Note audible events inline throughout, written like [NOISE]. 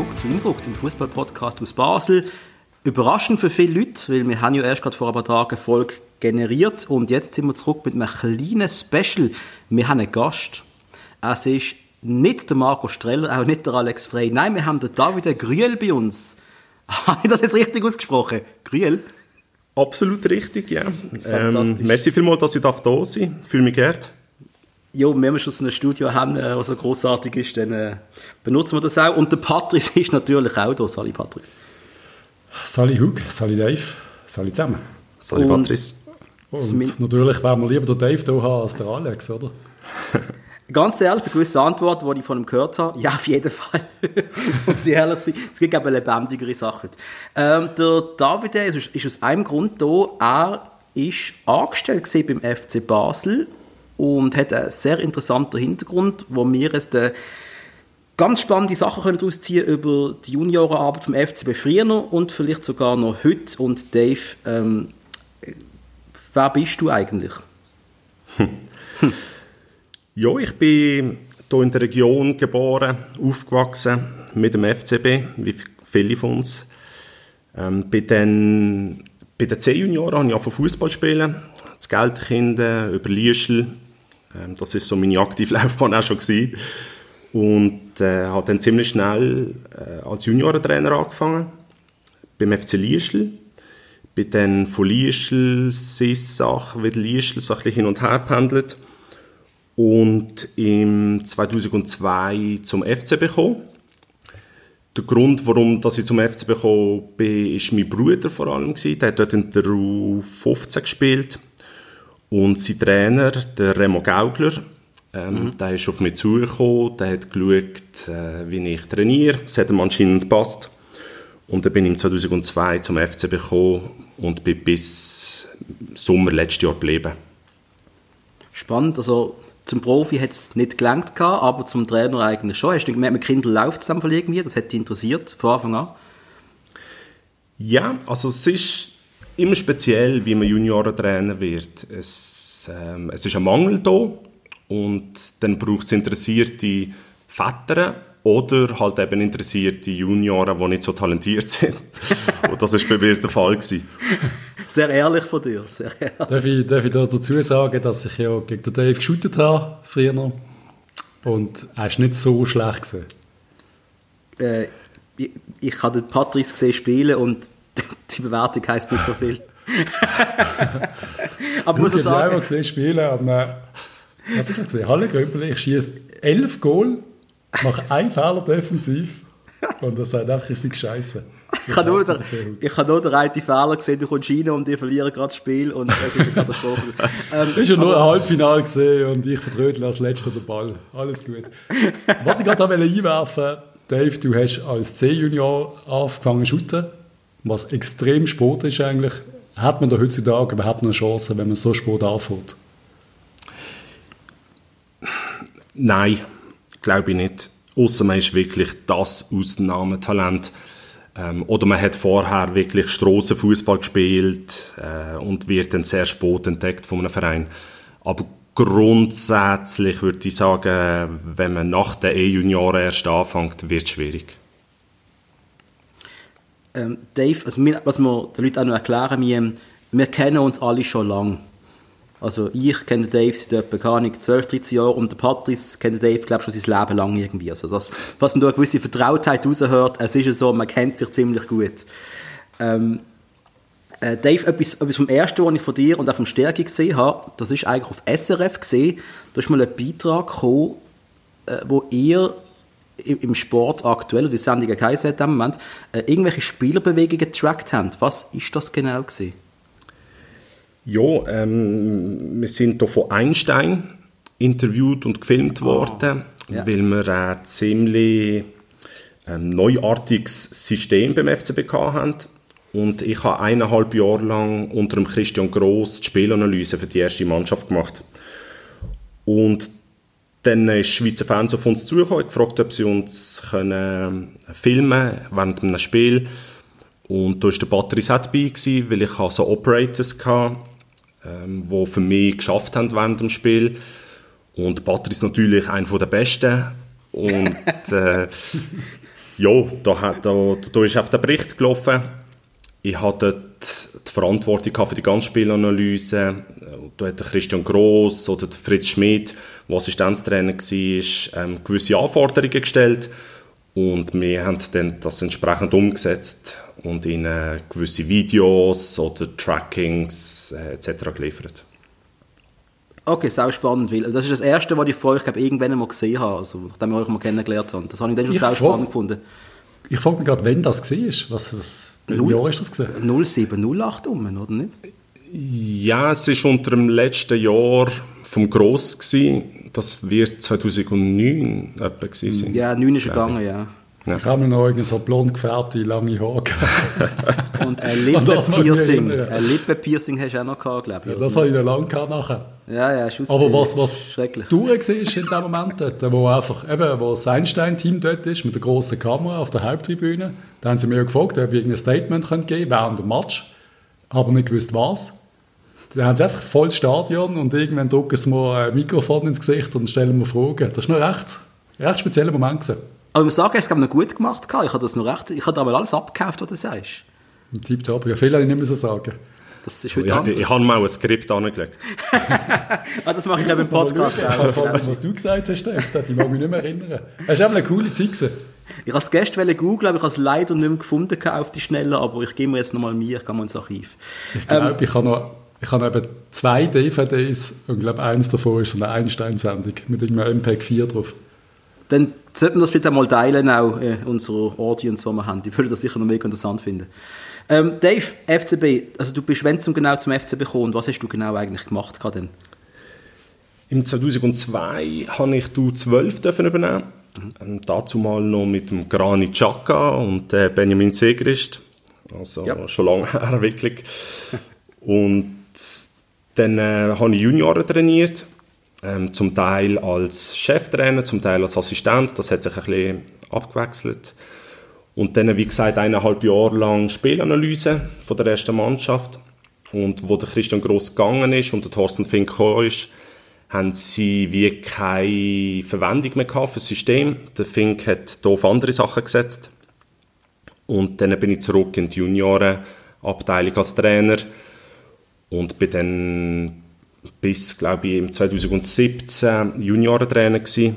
zurück zu Indruck, dem Fußball-Podcast aus Basel. Überraschend für viele Leute, weil wir haben ja erst gerade vor ein paar Tagen Folge generiert und jetzt sind wir zurück mit einem kleinen Special. Wir haben einen Gast. Es ist nicht der Marco Streller, auch nicht der Alex Frey. Nein, wir haben den David Grüel bei uns. [LAUGHS] Habe ich das jetzt richtig ausgesprochen? Grüel? Absolut richtig, ja. Ähm, merci vielmals, dass ich da sein darf. Fühle mich geehrt. Ja, wenn wir schon so ein Studio haben, äh, was so großartig ist, dann äh, benutzen wir das auch. Und der Patrice [LAUGHS] ist natürlich auch da. Sali Patrice. Sali Hug, Sali Dave, Sali zusammen. Sali Patrice. Und natürlich werden wir lieber den Dave hier haben als der Alex, oder? [LAUGHS] Ganz ehrlich, bei gewissen Antworten, die ich von ihm gehört habe, ja, auf jeden Fall. [LAUGHS] Muss ich ehrlich sein. Es gibt eben lebendigere Sachen. Ähm, der David ist, ist aus einem Grund da, er ist angestellt beim FC Basel und hat einen sehr interessanten Hintergrund, wo wir jetzt äh, ganz spannende Sachen können daraus über die Juniorenarbeit vom FCB früher und vielleicht sogar noch heute. Und Dave, ähm, wer bist du eigentlich? Hm. [LAUGHS] Ja, ich bin hier in der Region geboren, aufgewachsen mit dem FCB, wie viele von uns. Ähm, bei den, bei den C-Junioren habe ich angefangen Fußball spielen, das Geldkinder, über Lieschel, ähm, das ist so meine aktive [LAUGHS] Laufbahn auch schon gewesen. Und äh, habe dann ziemlich schnell äh, als Juniorentrainer angefangen, beim FC Lieschl. Bin dann von Lieschl, Sissach, wieder Lieschl, so hin und her pendelt. Und im 2002 zum FC gekommen. Der Grund, warum dass ich zum FC gekommen bin, ist mein Bruder vor allem. Der hat dort in der U15 gespielt und sein Trainer, der Remo Gaugler, ähm, mhm. der ist auf mich zugekommen, der hat geschaut, äh, wie ich trainiere. Es hat ihm anscheinend gepasst. Und dann bin ich 2002 zum FC gekommen und bin bis Sommer letztes Jahr geblieben. Spannend, also zum Profi hat es nicht gelangt, aber zum Trainer eigentlich schon. Hast du gemerkt, mit Kindern läuft es dann irgendwie? Das hat dich interessiert von Anfang an? Ja, also es ist immer speziell, wie man Juniorentrainer wird. Es, ähm, es ist ein Mangel da und dann braucht es interessierte Väter oder halt eben interessierte Junioren, die nicht so talentiert sind. [LAUGHS] und das war bei mir der Fall. Gewesen. Sehr ehrlich von dir, sehr ehrlich. Darf ich, darf ich dazu sagen, dass ich ja gegen den Dave geshootet habe, früher. Und er ist nicht so schlecht gewesen. Äh, ich, ich habe den Patrice gesehen spielen und die Bewertung heisst nicht so viel. [LAUGHS] aber muss ich sagen... Ich habe gesehen spielen, aber was ist das gesehen? Halle Gröbel, ich schieße elf Goal, mache einen Fehler defensiv und das sagt einfach, ich sei scheiße. Ich habe nur, der, ich habe nur den einen Fehler gesehen, du kommst rein und die verlieren gerade das Spiel und es ist eine Katastrophe. ähm, hast ja nur ein Halbfinale gesehen und ich verdrödel als letzter den Ball. Alles gut. Was ich gerade einwerfen wollte, Dave, du hast als C-Junior angefangen zu shooten was extrem Sport ist eigentlich, hat man da heutzutage überhaupt noch eine Chance, wenn man so Sport anfängt? Nein, glaube ich nicht. Außer man ist wirklich das Ausnahmetalent. Ähm, oder man hat vorher wirklich Strassenfußball gespielt äh, und wird dann sehr spät entdeckt von einem Verein. Aber grundsätzlich würde ich sagen, wenn man nach den E-Junioren erst anfängt, wird es schwierig. Ähm, Dave, also wir, was wir den Leuten auch noch erklären, wir, wir kennen uns alle schon lange. Also ich kenne Dave seit etwa, keine Ahnung, 12, 13 Jahren und der Patrice kennt Dave, glaube ich, schon sein Leben lang irgendwie. Also das, was man da eine gewisse Vertrautheit raushört, es ist ja so, man kennt sich ziemlich gut. Ähm, äh, Dave, etwas, etwas vom Ersten, was ich von dir und auch vom Stärke gesehen habe, das ist eigentlich auf SRF gesehen, da ist mal ein Beitrag gekommen, äh, wo ihr im Sport aktuell, die Sendung geheißen hat im Moment, äh, irgendwelche Spielerbewegungen getrackt haben. Was ist das genau gewesen? Ja, ähm, wir sind hier von Einstein interviewt und gefilmt oh. worden, ja. weil wir ein ziemlich ähm, neuartiges System beim FCB haben. Und ich habe eineinhalb Jahre lang unter dem Christian Gross die Spielanalyse für die erste Mannschaft gemacht. Und dann ist Schweizer Fans auf uns zugekommen, gefragt, ob sie uns können ähm, filmen während einem Spiel. Und da war der Patrice auch dabei, weil ich so Operators hatte, ähm, die für mich geschafft haben während dem Spiel. Und Patrice natürlich einer der Besten. Und äh, [LAUGHS] Ja, da, da, da ist auf der Bericht gelaufen. Ich hatte dort die Verantwortung für die ganze Spielanalyse. Da hat Christian Gross oder Fritz Schmidt, der Assistenztrainer war, ähm, gewisse Anforderungen gestellt. Und wir haben dann das entsprechend umgesetzt und ihnen gewisse Videos oder Trackings äh, etc. geliefert. Okay, sehr spannend, weil das ist das Erste, was ich vor euch glaube, irgendwann mal gesehen habe, also nachdem ich euch mal kennengelernt habe. Das habe ich dann schon ich sehr spannend gefunden. Ich frage mich gerade, wann das war. Was, was, Null, Jahr ist das gesehen? 07, 08 um, oder nicht? Ja, es war unter dem letzten Jahr vom Gross. Gewesen. Das wird 2009 etwa gewesen sein. Ja, 9 ist gegangen, ja. Ja. Ich habe mir noch so blond gefärbte, lange Haare [LAUGHS] Und ein [LAUGHS] Lippenpiercing. Ein Lippenpiercing hast du auch noch gehabt, glaube ich. Ja, das habe ich noch lange gehabt nachher. Ja, ja, ist Aber was, was du gesehen in dem Moment dort, wo einfach, eben, wo das Einstein-Team dort ist, mit der grossen Kamera auf der Haupttribüne, da haben sie mir gefragt, ob ich ein Statement geben könnte während dem Match, aber nicht gewusst was. Da haben sie einfach volles Stadion und irgendwann drücken sie mir ein Mikrofon ins Gesicht und stellen mir Fragen. Das war noch recht, recht spezieller Moment. Gewesen. Aber ich muss sagen, es hat noch gut gemacht. Ich habe das noch recht, ich habe aber alles abgekauft, was du sagst. Tipptopp, ja, viel habe ich nicht mehr so sagen. Das ist heute ja, ich, ich habe mal ein Skript angelegt. [LAUGHS] ah, das mache ich eben im Podcast auch. Was, was du gesagt hast, Stefan, ich mag mich nicht mehr erinnern. Es war eine coole Zeit. Gewesen. Ich habe es gestern googeln, aber ich habe es leider nicht mehr gefunden auf die Schnelle, aber ich gehe mir jetzt nochmal mir, ich gehe mal ins Archiv. Ich glaube, ähm, ich habe noch ich habe eben zwei DVDs und ich glaube, eins davon ist so eine Einstein-Sendung mit irgendeinem MPEG 4 drauf. Dann sollten wir das vielleicht einmal teilen, auch äh, unserer Audience, die wir haben. Die würden das sicher noch mega interessant finden. Ähm, Dave, FCB, also du bist wenn zum genau zum FCB gekommen, was hast du genau eigentlich gemacht denn? Im 2002 habe ich du 12 dürfen übernehmen. Mhm. Ähm, dazu mal noch mit dem Granit Xhaka und äh, Benjamin Segrist. Also ja. schon lange [LAUGHS] her wirklich. und dann äh, habe ich Junioren trainiert ähm, zum Teil als Cheftrainer, zum Teil als Assistent. Das hat sich ein bisschen abgewechselt. Und dann, wie gesagt, eineinhalb Jahre lang Spielanalyse von der ersten Mannschaft. Und wo der Christian Gross gegangen ist und der Thorsten Fink gekommen ist, haben sie wie keine Verwendung mehr gehabt für das System. Der Fink hat hier auf andere Sachen gesetzt. Und dann bin ich zurück in die Juniorenabteilung als Trainer und bin dann bis, glaube ich, im 2017 Juniorentrainer gewesen.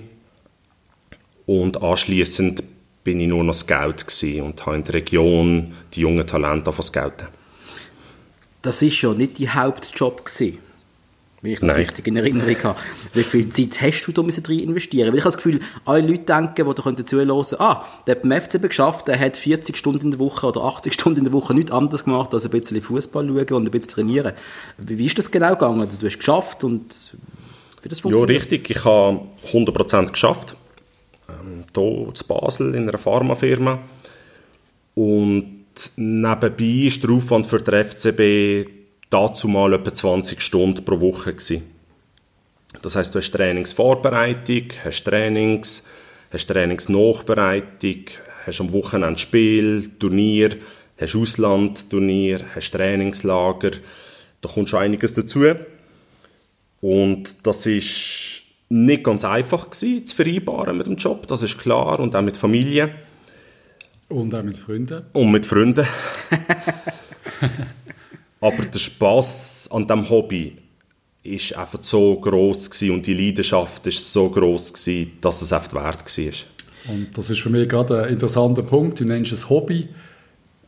Und anschließend bin ich nur noch Scout und habe in der Region die jungen Talente scouten. Das ist ja nicht die Hauptjob gewesen wenn ich das Nein. richtig in Erinnerung habe. Wie viel Zeit hast du da rein investieren? Weil ich habe das Gefühl, alle Leute denken, die da zuhören ah, der hat beim FCB geschafft, der hat 40 Stunden in der Woche oder 80 Stunden in der Woche nichts anderes gemacht, als ein bisschen Fußball schauen und ein bisschen trainieren. Wie, wie ist das genau gegangen? Also, du hast geschafft und wie das funktioniert? Ja, richtig. Ich habe 100% geschafft. Ähm, hier zu Basel in einer Pharmafirma. Und nebenbei ist der Aufwand für den FCB dazu mal etwa 20 Stunden pro Woche gewesen. Das heißt, du hast Trainingsvorbereitung, hast Trainings, hast Trainingsnachbereitung, hast am Wochenende Spiel, Turnier, hast Auslandturnier, hast Trainingslager. Da kommt schon einiges dazu. Und das ist nicht ganz einfach gewesen, zu vereinbaren mit dem Job, das ist klar, und auch mit Familie. Und auch mit Freunden. Und mit Freunden. [LAUGHS] Aber der Spaß an dem Hobby ist einfach so groß und die Leidenschaft ist so groß dass es einfach wert war. Und das ist für mich gerade ein interessanter Punkt. Du nennst es Hobby.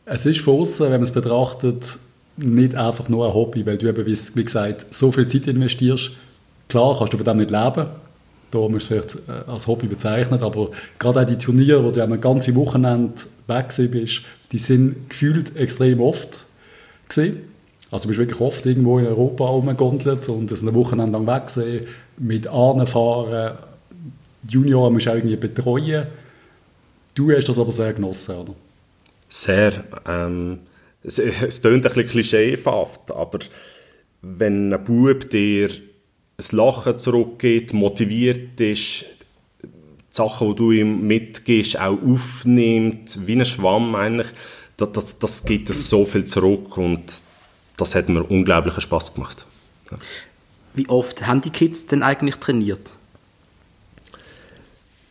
Es ist von außen, wenn man es betrachtet, nicht einfach nur ein Hobby, weil du eben, wie gesagt, so viel Zeit investierst. Klar kannst du von dem nicht leben. Da musst du es vielleicht äh, als Hobby bezeichnen, aber gerade auch die Turniere, wo du ein ganzes Wochenende weg bist, die sind gefühlt extrem oft gesehen. Also du bist wirklich oft irgendwo in Europa rumgegondelt und das eine Woche lang wegsehen, mit fahren. Junioren musst du auch irgendwie betreuen. Du hast das aber sehr genossen, oder? Sehr. Ähm, es, es klingt ein bisschen klischeehaft, aber wenn ein Bub dir ein Lachen zurückgeht, motiviert ist, die Sachen, die du ihm mitgibst, auch aufnimmt, wie ein Schwamm eigentlich, das, das, das gibt es so viel zurück und das hat mir unglaublichen Spaß gemacht. Ja. Wie oft haben die Kids denn eigentlich trainiert?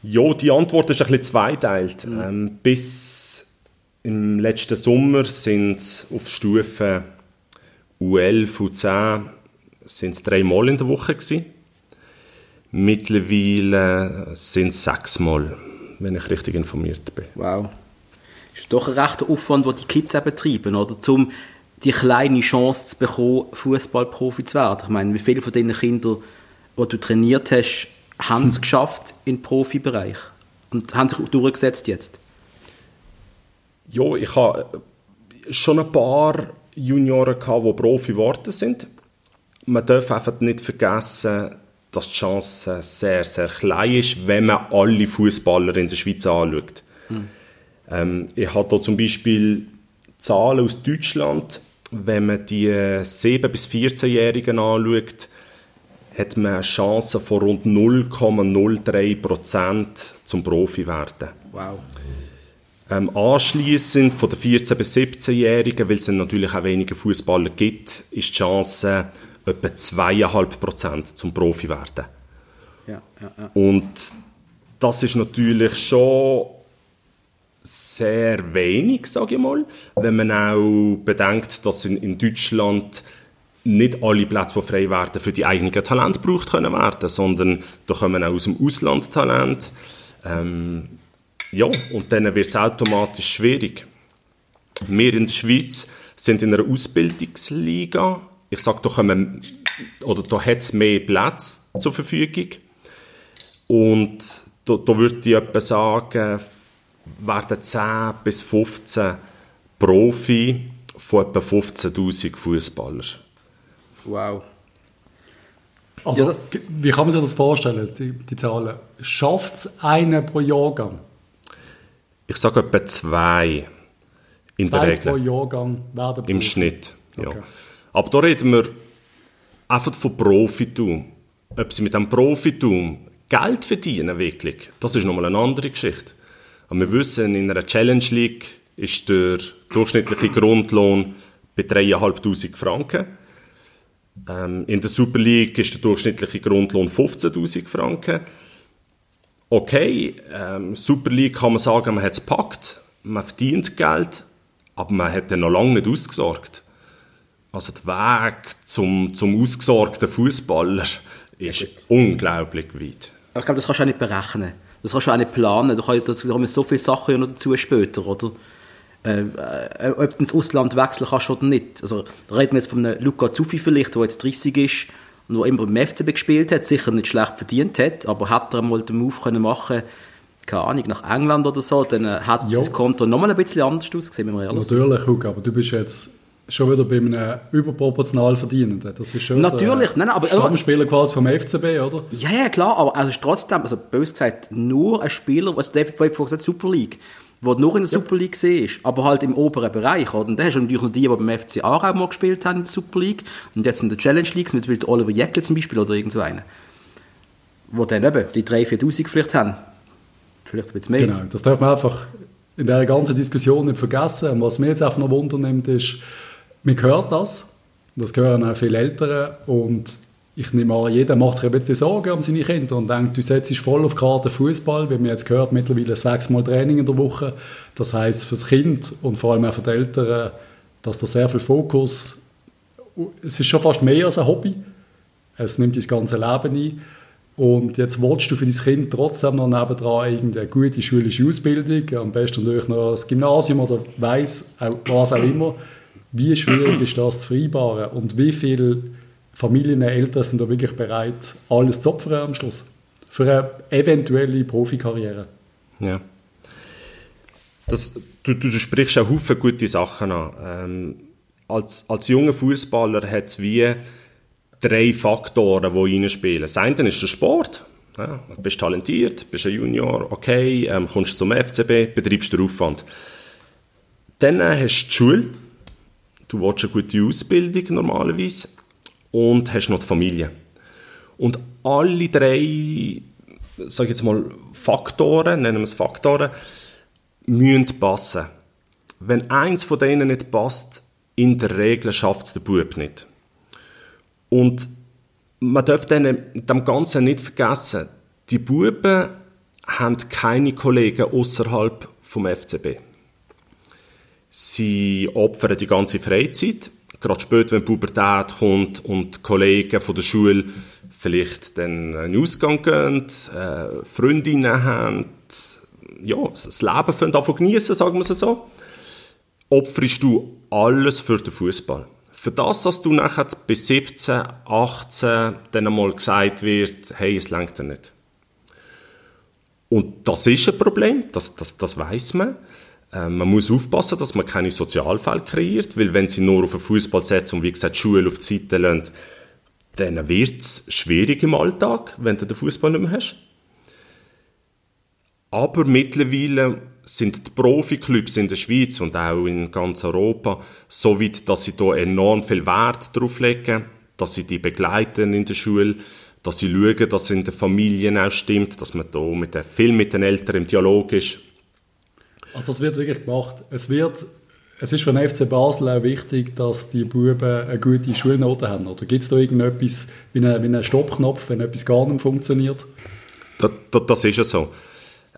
Ja, die Antwort ist ein bisschen zweiteilt. Mhm. Ähm, bis im letzten Sommer sind auf Stufe U11, U10 sind es dreimal in der Woche gewesen. Mittlerweile sind es sechsmal, wenn ich richtig informiert bin. Wow. Das ist doch ein rechter Aufwand, den die Kids eben betreiben, oder? Um die kleine Chance zu bekommen, Fußballprofi zu werden. Ich meine, wie viele von diesen Kindern, die du trainiert hast, haben es geschafft im Profibereich und haben sich durchgesetzt jetzt? Ja, ich habe schon ein paar Junioren gehabt, die Profi geworden sind. Man darf einfach nicht vergessen, dass die Chance sehr, sehr klein ist, wenn man alle Fußballer in der Schweiz anschaut. Mhm. Ähm, ich habe hier zum Beispiel Zahlen aus Deutschland. Wenn man die 7- bis 14-Jährigen anschaut, hat man eine Chance von rund 0,03% zum Profi werden. Wow. Ähm, anschließend von den 14- bis 17-Jährigen, weil es dann natürlich auch weniger Fußballer gibt, ist die Chance etwa 2,5% zum Profi werden. Ja, ja, ja. Und das ist natürlich schon sehr wenig, sage ich mal, wenn man auch bedenkt, dass in, in Deutschland nicht alle Plätze, die frei werden, für die eigenen Talente gebraucht können werden, sondern da kommen auch aus dem Ausland Talent. Ähm, ja, und dann wird es automatisch schwierig. Wir in der Schweiz sind in einer Ausbildungsliga. Ich sage, da, kommen, oder da hat es mehr Plätze zur Verfügung. Und da, da würde ich etwa sagen, werden 10 bis 15 Profi von etwa 15'000 Fußballern. Wow. Also, ja, wie kann man sich das vorstellen, die, die Zahlen? Schafft es einen pro Jahrgang? Ich sage etwa zwei in zwei der Regel. pro Jahrgang werden Im Schnitt, ja. Okay. Aber da reden wir einfach von Profitum. Ob sie mit dem Profitum Geld verdienen wirklich, das ist nochmal eine andere Geschichte. Aber wir wissen, in einer Challenge League ist der durchschnittliche Grundlohn bei 3'500 Franken. Ähm, in der Super League ist der durchschnittliche Grundlohn 15.000 Franken. Okay, ähm, Super League kann man sagen, man hat es gepackt, man verdient Geld, aber man hat dann noch lange nicht ausgesorgt. Also der Weg zum, zum ausgesorgten Fußballer ist unglaublich weit. Aber ich glaube, das kannst du auch nicht berechnen. Das kannst du auch nicht planen. Du kannst so viele Sachen noch dazu später, oder? Äh, äh, ob du ins Ausland wechseln kannst oder nicht. Also, da reden wir jetzt von einem Luca Zuffi vielleicht, der jetzt 30 ist und der immer im FCB gespielt hat, sicher nicht schlecht verdient hat, aber hat er mal den Move können machen keine Ahnung, nach England oder so, dann äh, hat jo. das Konto nochmal ein bisschen anders ausgesehen, wenn wir ehrlich Natürlich, Hugo, aber du bist jetzt schon wieder bei einem überproportional Verdienenden. Das ist schon Natürlich, der, nein, aber... Stammspieler quasi vom FCB, oder? Ja, ja, klar, aber es ist trotzdem, also bös gesagt, nur ein Spieler, also David vorhin gesagt, Super League, der nur in der Super League war, aber halt im oberen Bereich. Oder? Und dann hast du natürlich noch die, die beim FC Aarau mal gespielt haben in der Super League und jetzt in der Challenge League, zum Beispiel Oliver Jäckel zum Beispiel oder irgend so einer. Wo dann eben die 3'000, 4'000 vielleicht haben. Vielleicht ein bisschen mehr. Genau, das darf man einfach in dieser ganzen Diskussion nicht vergessen. Und was mir jetzt einfach noch Wunder nimmt, ist, man hört das, das hören auch viele Eltern und ich nehme an, jeder macht sich ein bisschen Sorgen um seine Kinder und denkt, du setzt voll auf Karte Fußball, wie man jetzt gehört, mittlerweile sechsmal Training in der Woche. Das heißt für das Kind und vor allem auch für die Eltern, dass da sehr viel Fokus, es ist schon fast mehr als ein Hobby, es nimmt das ganze Leben ein. Und jetzt willst du für dein Kind trotzdem noch nebendran irgendeine gute schulische Ausbildung, am besten natürlich noch das Gymnasium oder weiss, was auch immer. Wie schwierig [CLEARS THROAT] ist das zu vereinbaren und wie viele Familien, Eltern sind da wirklich bereit, alles zu opfern am Schluss. Für eine eventuelle Profikarriere. Ja. Das, du, du, sprichst auch viele gute Sachen an. Ähm, als, als junger Fußballer hat es wie drei Faktoren, die reinspielen. Das eine ist der Sport. Ja, du bist talentiert, bist ein Junior, okay, ähm, kommst zum FCB, betreibst den Aufwand. Dann hast du die Schule. Du willst eine gute Ausbildung normalerweise und hast noch die Familie. Und alle drei, sag ich jetzt mal, Faktoren, nennen wir es Faktoren, müssen passen. Wenn eins von denen nicht passt, in der Regel schafft es der Bub nicht. Und man darf dann dem Ganzen nicht vergessen, die Buben haben keine Kollegen außerhalb vom FCB. Sie opfern die ganze Freizeit, gerade später, wenn die Pubertät kommt und die Kollegen von der Schule vielleicht dann einen Ausgang gehen, äh, Freundinnen haben, ja, das Leben davon genießen, sagen wir es so, opferst du alles für den Fußball. Für das, dass du nachher bis 17, 18 dann einmal gesagt wird, hey, es längt dir nicht. Und das ist ein Problem, das, das, das weiß man. Äh, man muss aufpassen, dass man keine Sozialfälle kreiert, weil wenn sie nur auf den Fußball setzen und wie gesagt Schule auf die Seite lassen, dann wird es schwierig im Alltag, wenn du den Fußball nicht mehr hast. Aber mittlerweile sind die Profiklubs in der Schweiz und auch in ganz Europa so weit, dass sie da enorm viel Wert darauf legen, dass sie die begleiten in der Schule, dass sie schauen, dass es in den Familien auch stimmt, dass man da mit den, viel mit den Eltern im Dialog ist. Also das wird wirklich gemacht. Es wird es ist für den FC Basel auch wichtig, dass die Buben eine gute Schulnote haben. Oder gibt es da irgendetwas wie einen, wie einen Stoppknopf, wenn etwas gar nicht funktioniert? Das, das, das ist ja so.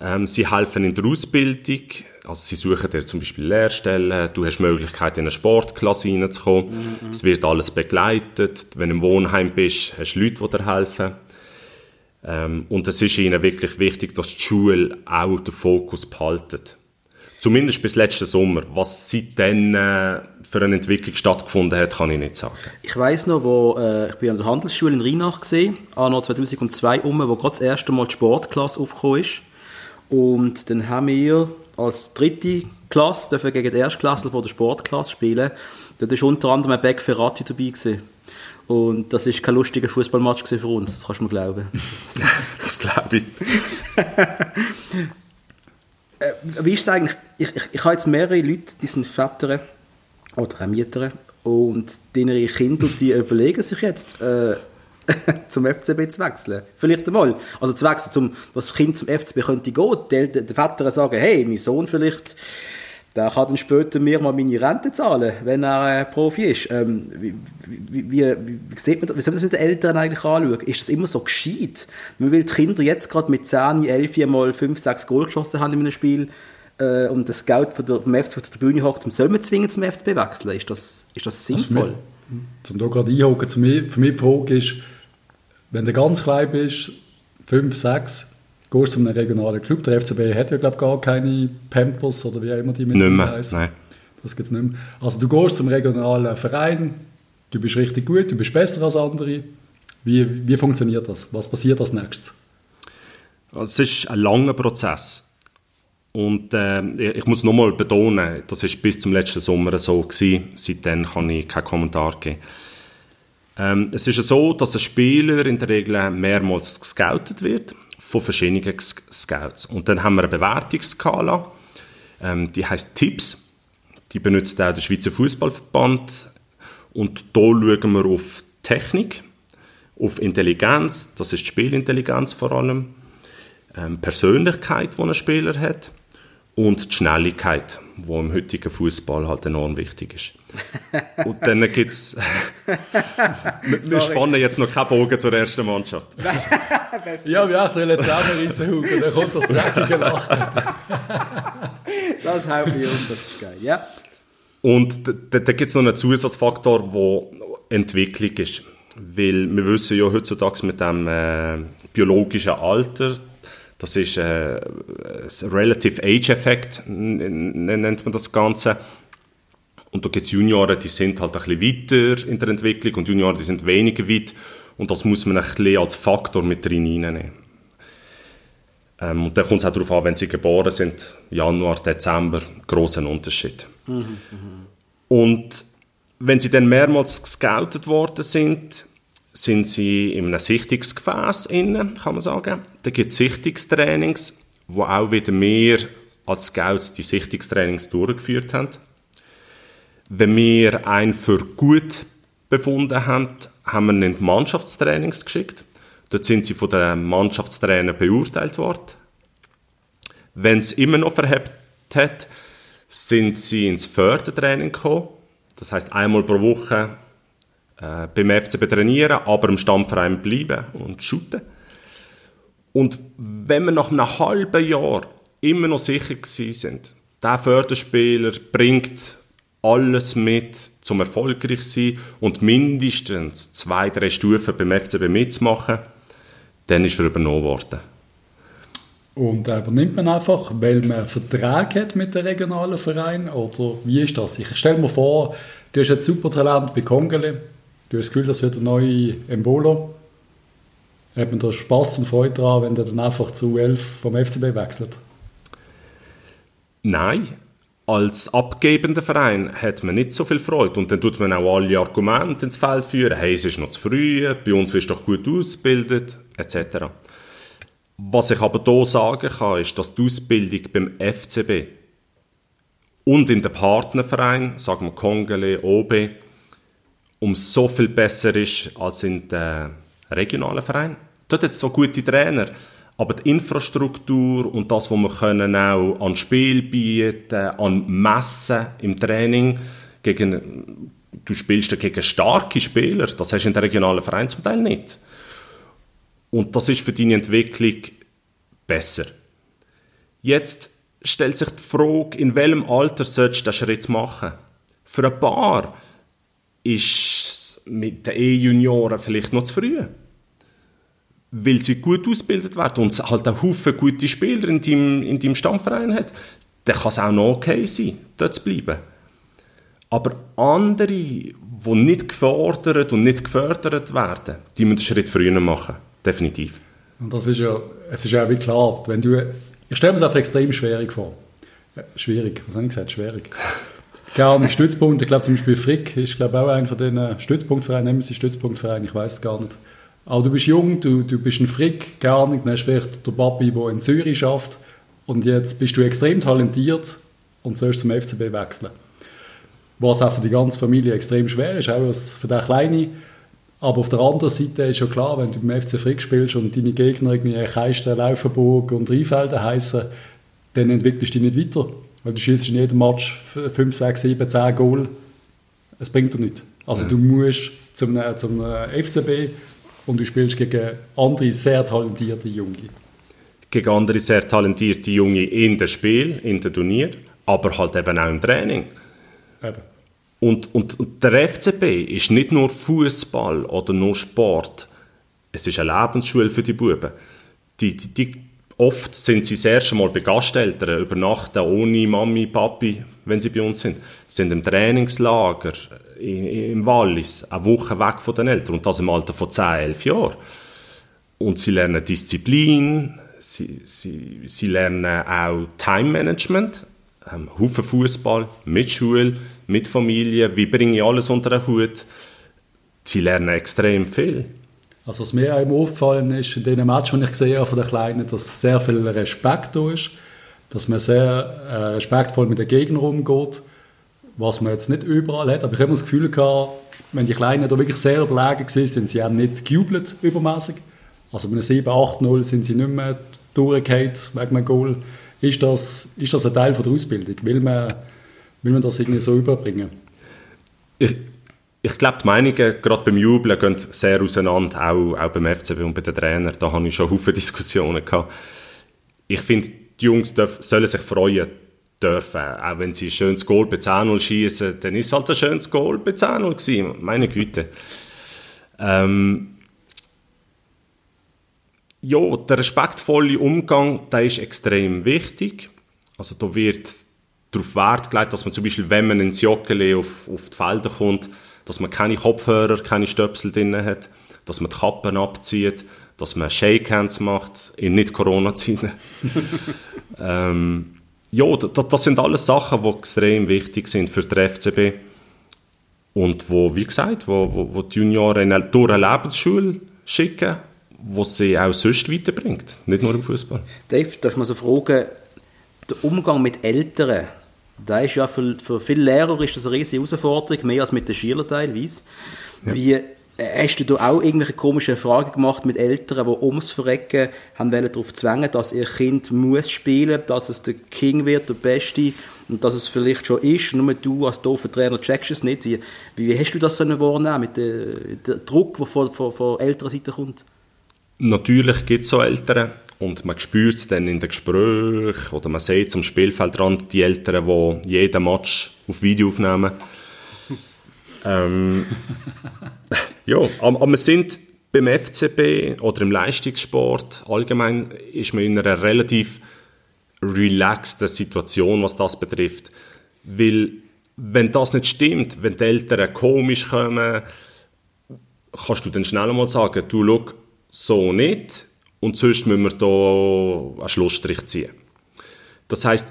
Ähm, sie helfen in der Ausbildung, also sie suchen dir zum Beispiel Lehrstellen, du hast die Möglichkeit in eine Sportklasse reinzukommen, mhm. es wird alles begleitet, wenn du im Wohnheim bist, hast du Leute, die dir helfen. Ähm, und es ist ihnen wirklich wichtig, dass die Schule auch den Fokus behaltet. Zumindest bis letzten Sommer. Was seitdem äh, für eine Entwicklung stattgefunden hat, kann ich nicht sagen. Ich weiß noch, wo äh, ich bin an der Handelsschule in Rheinach gesehen, anno 2002 um, wo gerade das erste Mal die Sportklasse aufgekommen ist. Und dann haben wir als dritte Klasse dürfen gegen die Erstklasse von der Sportklasse spielen. Dort war unter anderem ein Beck Ferrati dabei. Gewesen. Und das war kein lustiger Fußballmatch für uns, das kannst du mir glauben. [LAUGHS] das glaube ich. [LAUGHS] äh, wie ist es eigentlich? Ich, ich, ich habe jetzt mehrere Leute, die sind Väter oder auch Mieter und ihre Kinder, die [LAUGHS] überlegen sich jetzt, äh, [LAUGHS] zum FCB zu wechseln. Vielleicht einmal. Also zu wechseln, zum, dass das Kind zum FCB könnte gehen. Die, die Väter sagen, hey, mein Sohn vielleicht, der kann dann später mir mal meine Rente zahlen, wenn er äh, Profi ist. Ähm, wie, wie, wie, wie, sieht man das, wie soll man das mit den Eltern eigentlich anschauen? Ist das immer so gescheit? Man will die Kinder jetzt gerade mit 10, 11 mal 5, 6 Goal geschossen haben in einem Spiel äh, und das Geld von der, vom FCB auf der Bühne hockt, um soll man zwingen zum FCB wechseln? Ist das, ist das sinnvoll? Also, zum da gerade einhocken, für mich die Frage ist, wenn du ganz klein bist, 5, 6, gehst du zu einem regionalen Club. Der FCB hat ja, glaube ich, gar keine Pampers oder wie auch immer die mit Nicht mehr, nein. Das gibt es nicht mehr. Also du gehst zum regionalen Verein, du bist richtig gut, du bist besser als andere. Wie, wie funktioniert das? Was passiert als nächstes? Also es ist ein langer Prozess. Und äh, ich muss nochmal betonen, das ist bis zum letzten Sommer so gewesen. Seitdem kann ich keinen Kommentar geben. Ähm, es ist ja so, dass ein Spieler in der Regel mehrmals gescoutet wird von verschiedenen Scouts. Und dann haben wir eine Bewertungsskala, ähm, die heißt Tipps. Die benutzt auch der Schweizer Fußballverband. Und da schauen wir auf Technik, auf Intelligenz, das ist Spielintelligenz vor allem, ähm, Persönlichkeit, die ein Spieler hat und die Schnelligkeit, die im heutigen Fußball halt enorm wichtig ist. [LAUGHS] Und dann gibt es. [LAUGHS] wir spannen jetzt noch keinen Bogen zur ersten Mannschaft. [LAUGHS] ja, wir wollen jetzt zusammenreißen, Hugo, dann kommt das dreckige Lachen. das haut mich um, das ist geil, ja. Und da, da gibt es noch einen Zusatzfaktor, der Entwicklung ist. Weil wir wissen ja heutzutage mit dem äh, biologischen Alter, das ist äh, Relative Age Effect, nennt man das Ganze. Und da gibt es Junioren, die sind halt ein bisschen weiter in der Entwicklung und Junioren, die sind weniger weit. Und das muss man ein bisschen als Faktor mit reinnehmen. Ähm, und dann kommt es auch darauf an, wenn sie geboren sind, Januar, Dezember, großen Unterschied. Mhm, mh. Und wenn sie dann mehrmals gescoutet worden sind, sind sie in einem Sichtungsgefäß innen, kann man sagen. Da gibt es Sichtungstrainings, wo auch wieder mehr als Scouts die Sichtungstrainings durchgeführt haben. Wenn wir einen für gut befunden haben, haben wir ihn in Mannschaftstrainings geschickt. Dort sind sie von den Mannschaftstrainer beurteilt worden. Wenn es immer noch verhebt hat, sind sie ins Fördertraining gekommen. Das heißt einmal pro Woche äh, beim FCB trainieren, aber im Stammverein bleiben und shooten. Und wenn wir nach einem halben Jahr immer noch sicher gewesen sind, der Förderspieler bringt alles mit, zum erfolgreich zu sein und mindestens zwei, drei Stufen beim FCB mitzumachen, dann ist er übernommen worden. Und äh, übernimmt man einfach, weil man einen Vertrag hat mit dem regionalen Verein? Oder wie ist das? Ich stelle mir vor, du hast jetzt Supertalent bei Kongele, du hast das Gefühl, das wird ein neuer Embolo. Hat man da Spass und Freude daran, wenn der dann einfach zu 11 vom FCB wechselt? Nein, als abgebender Verein hat man nicht so viel Freude und dann tut man auch alle Argumente ins Feld führen. Hey, es ist noch zu früh, bei uns wirst du doch gut ausgebildet, etc. Was ich aber hier sagen kann, ist, dass die Ausbildung beim FCB und in den Partnerverein, sagen wir Kongele, OB, um so viel besser ist als in den regionalen Verein. Dort hat es so gute Trainer, aber die Infrastruktur und das, was wir können auch an Spiel bieten, an Messen im Training, gegen, du spielst gegen starke Spieler, das hast du in der regionalen Verein nicht. Und das ist für deine Entwicklung besser. Jetzt stellt sich die Frage, in welchem Alter sollst du diesen Schritt machen? Für ein paar ist es mit den E-Junioren vielleicht noch zu früh weil sie gut ausgebildet werden und halt einen Haufen gute Spieler in deinem, in deinem Stammverein hat, dann kann es auch noch okay sein, dort zu bleiben. Aber andere, die nicht gefordert und nicht gefördert werden, die müssen einen Schritt früher machen. Definitiv. Und das ist ja, es ist ja wie klar, wenn du, ich stelle mir es einfach extrem schwierig vor. Äh, schwierig, was habe ich gesagt? Schwierig. [LAUGHS] Gar nicht Stützpunkt. Ich glaube zum Beispiel Frick ist glaube auch einer von den Stützpunktvereinen, nehmen Sie Stützpunktverein, ich weiß es gar nicht. Aber du bist jung, du, du bist ein Frick, gar nicht, dann hast vielleicht der Papi, der in Zürich schafft und jetzt bist du extrem talentiert und sollst zum FCB wechseln. Was auch für die ganze Familie extrem schwer ist, auch für den Kleinen. Aber auf der anderen Seite ist ja klar, wenn du beim FC Frick spielst und deine Gegner irgendwie Keisten, Laufenburg und Rheinfelden heißen, dann entwickelst du dich nicht weiter. Weil du schießt in jedem Match 5, 6, 7, 10 Goal. Es bringt dir nichts. Also ja. du musst zum, zum FCB und du spielst gegen andere sehr talentierte Junge. Gegen andere sehr talentierte Junge in dem Spiel, in dem Turnier, aber halt eben auch im Training. Eben. Und, und, und der FCB ist nicht nur Fußball oder nur Sport. Es ist eine Lebensschule für die Buben. Die, die, die, oft sind sie das erste Mal bei Gasteltern, übernachten ohne Mami, Papi, wenn sie bei uns sind. Sie sind im Trainingslager, im Wallis, eine Woche weg von den Eltern und das im Alter von 10, 11 Jahren. Und sie lernen Disziplin, sie, sie, sie lernen auch Time Management, ähm, Haufen Fußball mit Schule, mit Familie, wie bringe ich alles unter den Hut. Sie lernen extrem viel. Also was mir auch aufgefallen ist, in den Match, die ich gesehen habe von den Kleinen, dass sehr viel Respekt da ist, dass man sehr äh, respektvoll mit den Gegnern umgeht was man jetzt nicht überall hat. Aber ich habe das Gefühl gehabt, wenn die Kleinen da wirklich sehr überlegen waren, sind sie auch nicht gejubelt übermäßig. Also bei einem 7-8-0 sind sie nicht mehr durchgefallen wegen einem Goal. Ist das, ist das ein Teil von der Ausbildung? Will man, will man das irgendwie so überbringen? Ich, ich glaube, die Meinungen, gerade beim Jubeln, gehen sehr auseinander, auch, auch beim FCB und bei den Trainern. Da habe ich schon [LAUGHS] viele Diskussionen gehabt. Ich finde, die Jungs dürfen, sollen sich freuen, dürfen. Auch wenn sie ein schönes Goal bei 10 schießen, dann ist es halt ein schönes Goal bei 10 gewesen. Meine Güte. Ähm, ja, der respektvolle Umgang, der ist extrem wichtig. Also da wird darauf Wert gelegt, dass man zum Beispiel, wenn man ins Joggeli auf, auf die Felder kommt, dass man keine Kopfhörer, keine Stöpsel drin hat, dass man die Kappen abzieht, dass man Shakehands macht, in nicht-Corona-Zeiten. [LAUGHS] ähm, ja, das, das, sind alles Sachen, die extrem wichtig sind für den FCB. Und wo, wie gesagt, wo, wo, wo die Junioren durch eine Lebensschule schicken, wo sie auch sonst weiterbringt, nicht nur im Fußball. Dave, darf man so fragen, der Umgang mit Eltern, da ist ja für, für viele Lehrer ist das eine riesige Herausforderung, mehr als mit den Schülern teilweise. Ja. Wie hast du da auch irgendwelche komischen Erfahrungen gemacht mit Eltern, die ums Verrecken haben darauf zwängen, dass ihr Kind muss spielen, dass es der King wird, der Beste und dass es vielleicht schon ist, nur du als doofer Trainer checkst es nicht. Wie, wie hast du das so wahrnehmen mit dem, dem Druck, der von, von, von älterer Seite kommt? Natürlich gibt es so Eltern und man spürt es dann in den Gesprächen oder man sieht am Spielfeldrand die Eltern, die jeden Match auf Video aufnehmen. [LAUGHS] ähm, [LAUGHS] ja, aber, wir sind beim FCB oder im Leistungssport allgemein ist man in einer relativ relaxten Situation, was das betrifft. Weil, wenn das nicht stimmt, wenn die Eltern komisch kommen, kannst du dann schnell mal sagen, du, schau, so nicht und sonst müssen wir hier einen Schlussstrich ziehen. Das heißt,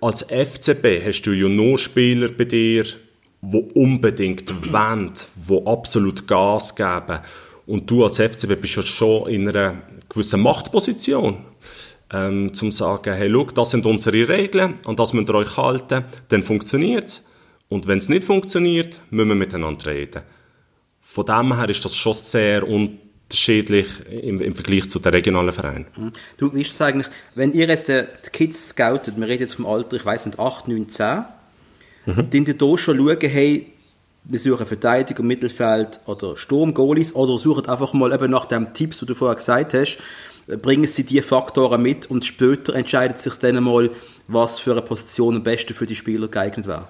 als FCB hast du ja nur Spieler bei dir, die unbedingt wollen, die absolut Gas geben. Und du als FCB bist ja schon in einer gewissen Machtposition, ähm, zum sagen, hey, schau, das sind unsere Regeln und das müsst ihr euch halten, dann funktioniert es. Und wenn es nicht funktioniert, müssen wir miteinander reden. Von dem her ist das schon sehr unterschiedlich im, im Vergleich zu den regionalen Vereinen. Mhm. Du, wie ist das eigentlich, wenn ihr jetzt die Kids scoutet, wir reden jetzt vom Alter, ich weiß nicht, 8, 9, 10, mhm. die da schon schauen, hey, wir suchen Verteidiger, Mittelfeld oder Sturm, Goalies oder suchen einfach mal eben nach dem Tipps, den du vorher gesagt hast, bringen sie die Faktoren mit und später entscheidet sich dann mal, was für eine Position am besten für die Spieler geeignet wäre.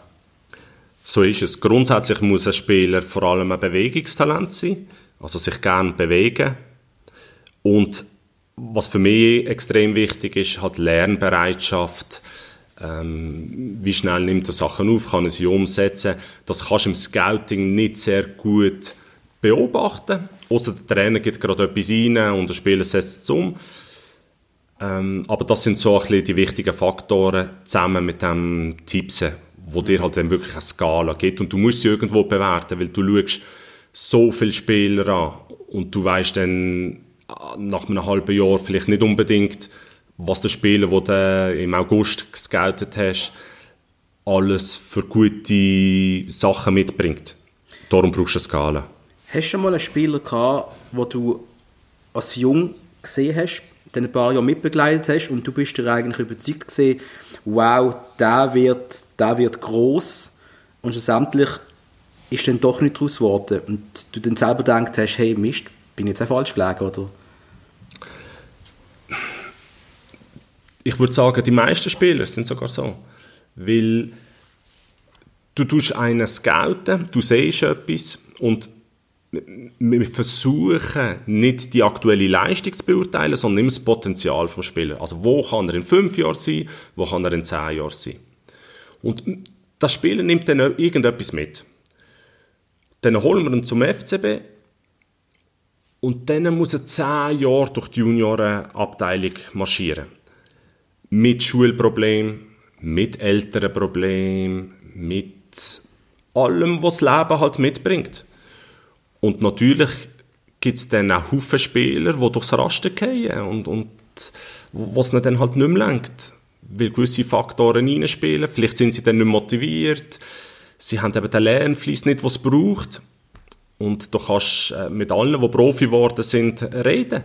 So ist es. Grundsätzlich muss ein Spieler vor allem ein Bewegungstalent sein, also sich gerne bewegen. Und was für mich extrem wichtig ist, hat Lernbereitschaft. Ähm, wie schnell nimmt er Sachen auf, kann er sie umsetzen. Das kannst du im Scouting nicht sehr gut beobachten. Außer der Trainer gibt gerade etwas rein und der Spieler setzt es um. Ähm, aber das sind so ein bisschen die wichtigen Faktoren zusammen mit dem Tippsen, wo dir halt dann wirklich eine Skala gibt. Und du musst sie irgendwo bewerten, weil du schaust so viele Spieler an und du weißt dann nach einem halben Jahr vielleicht nicht unbedingt, was der Spieler, den du im August gescoutet hast, alles für gute Sachen mitbringt. Darum brauchst du eine Skala. Hast du schon mal einen Spieler gehabt, wo du als Jung gesehen hast, den ein paar Jahre mitbegleitet hast und du bist dir eigentlich überzeugt gesehen, wow, der wird, der wird groß und schlussendlich ist dann doch nicht daraus geworden und du dann selber gedacht hast, hey Mist, bin ich jetzt auch falsch gelegen, oder? Ich würde sagen, die meisten Spieler sind sogar so, weil du tust einen scouten, du siehst etwas und wir versuchen nicht die aktuelle Leistung zu beurteilen, sondern immer das Potenzial des Spielers. Also wo kann er in fünf Jahren sein, wo kann er in zehn Jahren sein. Und das Spieler nimmt dann irgendetwas mit. Dann holen wir ihn zum FCB und dann muss er zehn Jahre durch die Juniorenabteilung marschieren. Mit Schulproblemen, mit Elternproblemen, mit allem, was das Leben halt mitbringt. Und natürlich gibt es dann auch Haufen Spieler, die durchs Raster fallen und, und was dann halt nicht mehr lenkt. Weil gewisse Faktoren reinspielen. Vielleicht sind sie dann nicht motiviert. Sie haben eben den Lernfleiss nicht, was es braucht. Und du kannst äh, mit allen, die Profi geworden sind, reden.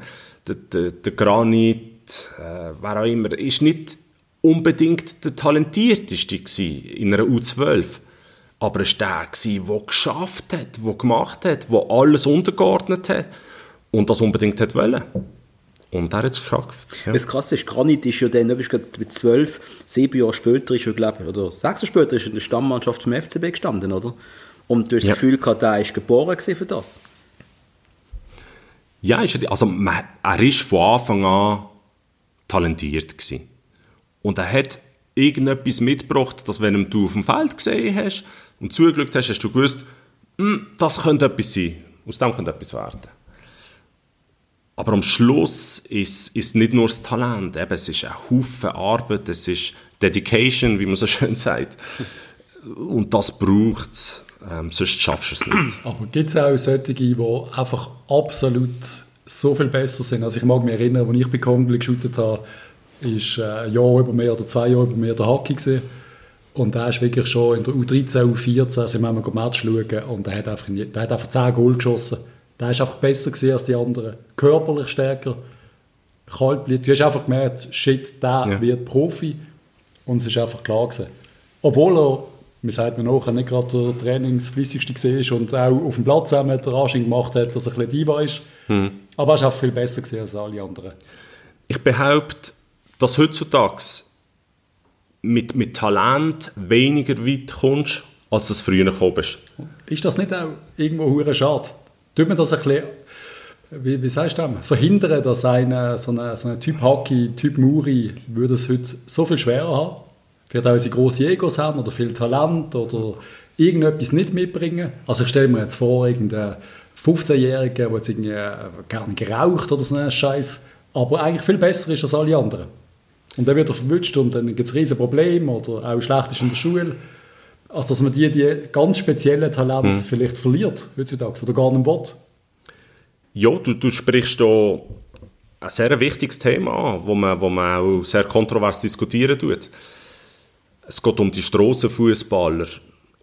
Der, der, der Granit, äh, wer auch immer, ist nicht unbedingt der talentierteste in einer U12. Aber es war der, der geschafft hat, der gemacht hat, der alles untergeordnet hat und das unbedingt hat wollen. Und er hat es geschafft. Ja. Das Krasse ist, Granit ist ja dann, du bist mit zwölf, sieben Jahre später, ist er, glaube oder sechs Jahre später, ist er in der Stammmannschaft vom FCB gestanden, oder? Und du hast ja. das Gefühl gehabt, er ist geboren für das. Ja, also er ist von Anfang an talentiert gewesen. Und er hat irgendetwas mitgebracht, dass wenn du auf dem Feld gesehen hast, und zugeschaut hast, hast du gewusst, hm, das könnte etwas sein. Aus dem könnte etwas werden. Aber am Schluss ist es nicht nur das Talent, eben, es ist ein Haufen Arbeit, es ist Dedication, wie man so [LAUGHS] schön sagt. Und das braucht es, ähm, sonst schaffst du es nicht. Aber gibt es auch solche, die einfach absolut so viel besser sind? Also ich mag mich erinnern, als ich bei Kongli geshootet habe, ist äh, ein Jahr über mehr oder zwei Jahre über mehr der Hockey gesehen. Und er ist wirklich schon in der U13, U14, sind wir mal Match schauen und er hat einfach, der hat einfach 10 Goal geschossen. Der ist einfach besser gewesen als die anderen. Körperlich stärker, kaltblütig. Du hast einfach gemerkt, shit, der ja. wird Profi. Und es ist einfach klar gewesen. Obwohl er, wir sagen mir nachher, nicht gerade der trainingsflüssigste war und auch auf dem Platz auch mit der Rasching gemacht hat, dass er ein bisschen Diva ist. Mhm. Aber er ist auch viel besser gewesen als alle anderen. ich behaupte, dass heutzutage mit, mit Talent weniger weit kommst, als das früher gekommen bist. Ist das nicht auch irgendwo hure schade? Tut man das ein bisschen, wie, wie sagst du das, verhindern, dass eine, so ein so eine Typ Hockey, Typ Muri, würde es heute so viel schwerer haben? Vielleicht auch, weil sie grosse Egos haben oder viel Talent oder irgendetwas nicht mitbringen. Also ich stelle mir jetzt vor, irgendein 15-Jähriger, der jetzt irgendwie äh, gerne geraucht oder so einen Scheiß, aber eigentlich viel besser ist als alle anderen. Und dann wird er verwünscht und dann gibt es riesige Probleme oder auch schlecht ist in der Schule. Also dass man die, die ganz speziellen Talente Hm. vielleicht verliert heutzutage oder gar nicht will. Ja, du, du sprichst da ein sehr wichtiges Thema an, wo man, wo man auch sehr kontrovers diskutieren tut. Es geht um die Strassenfußballer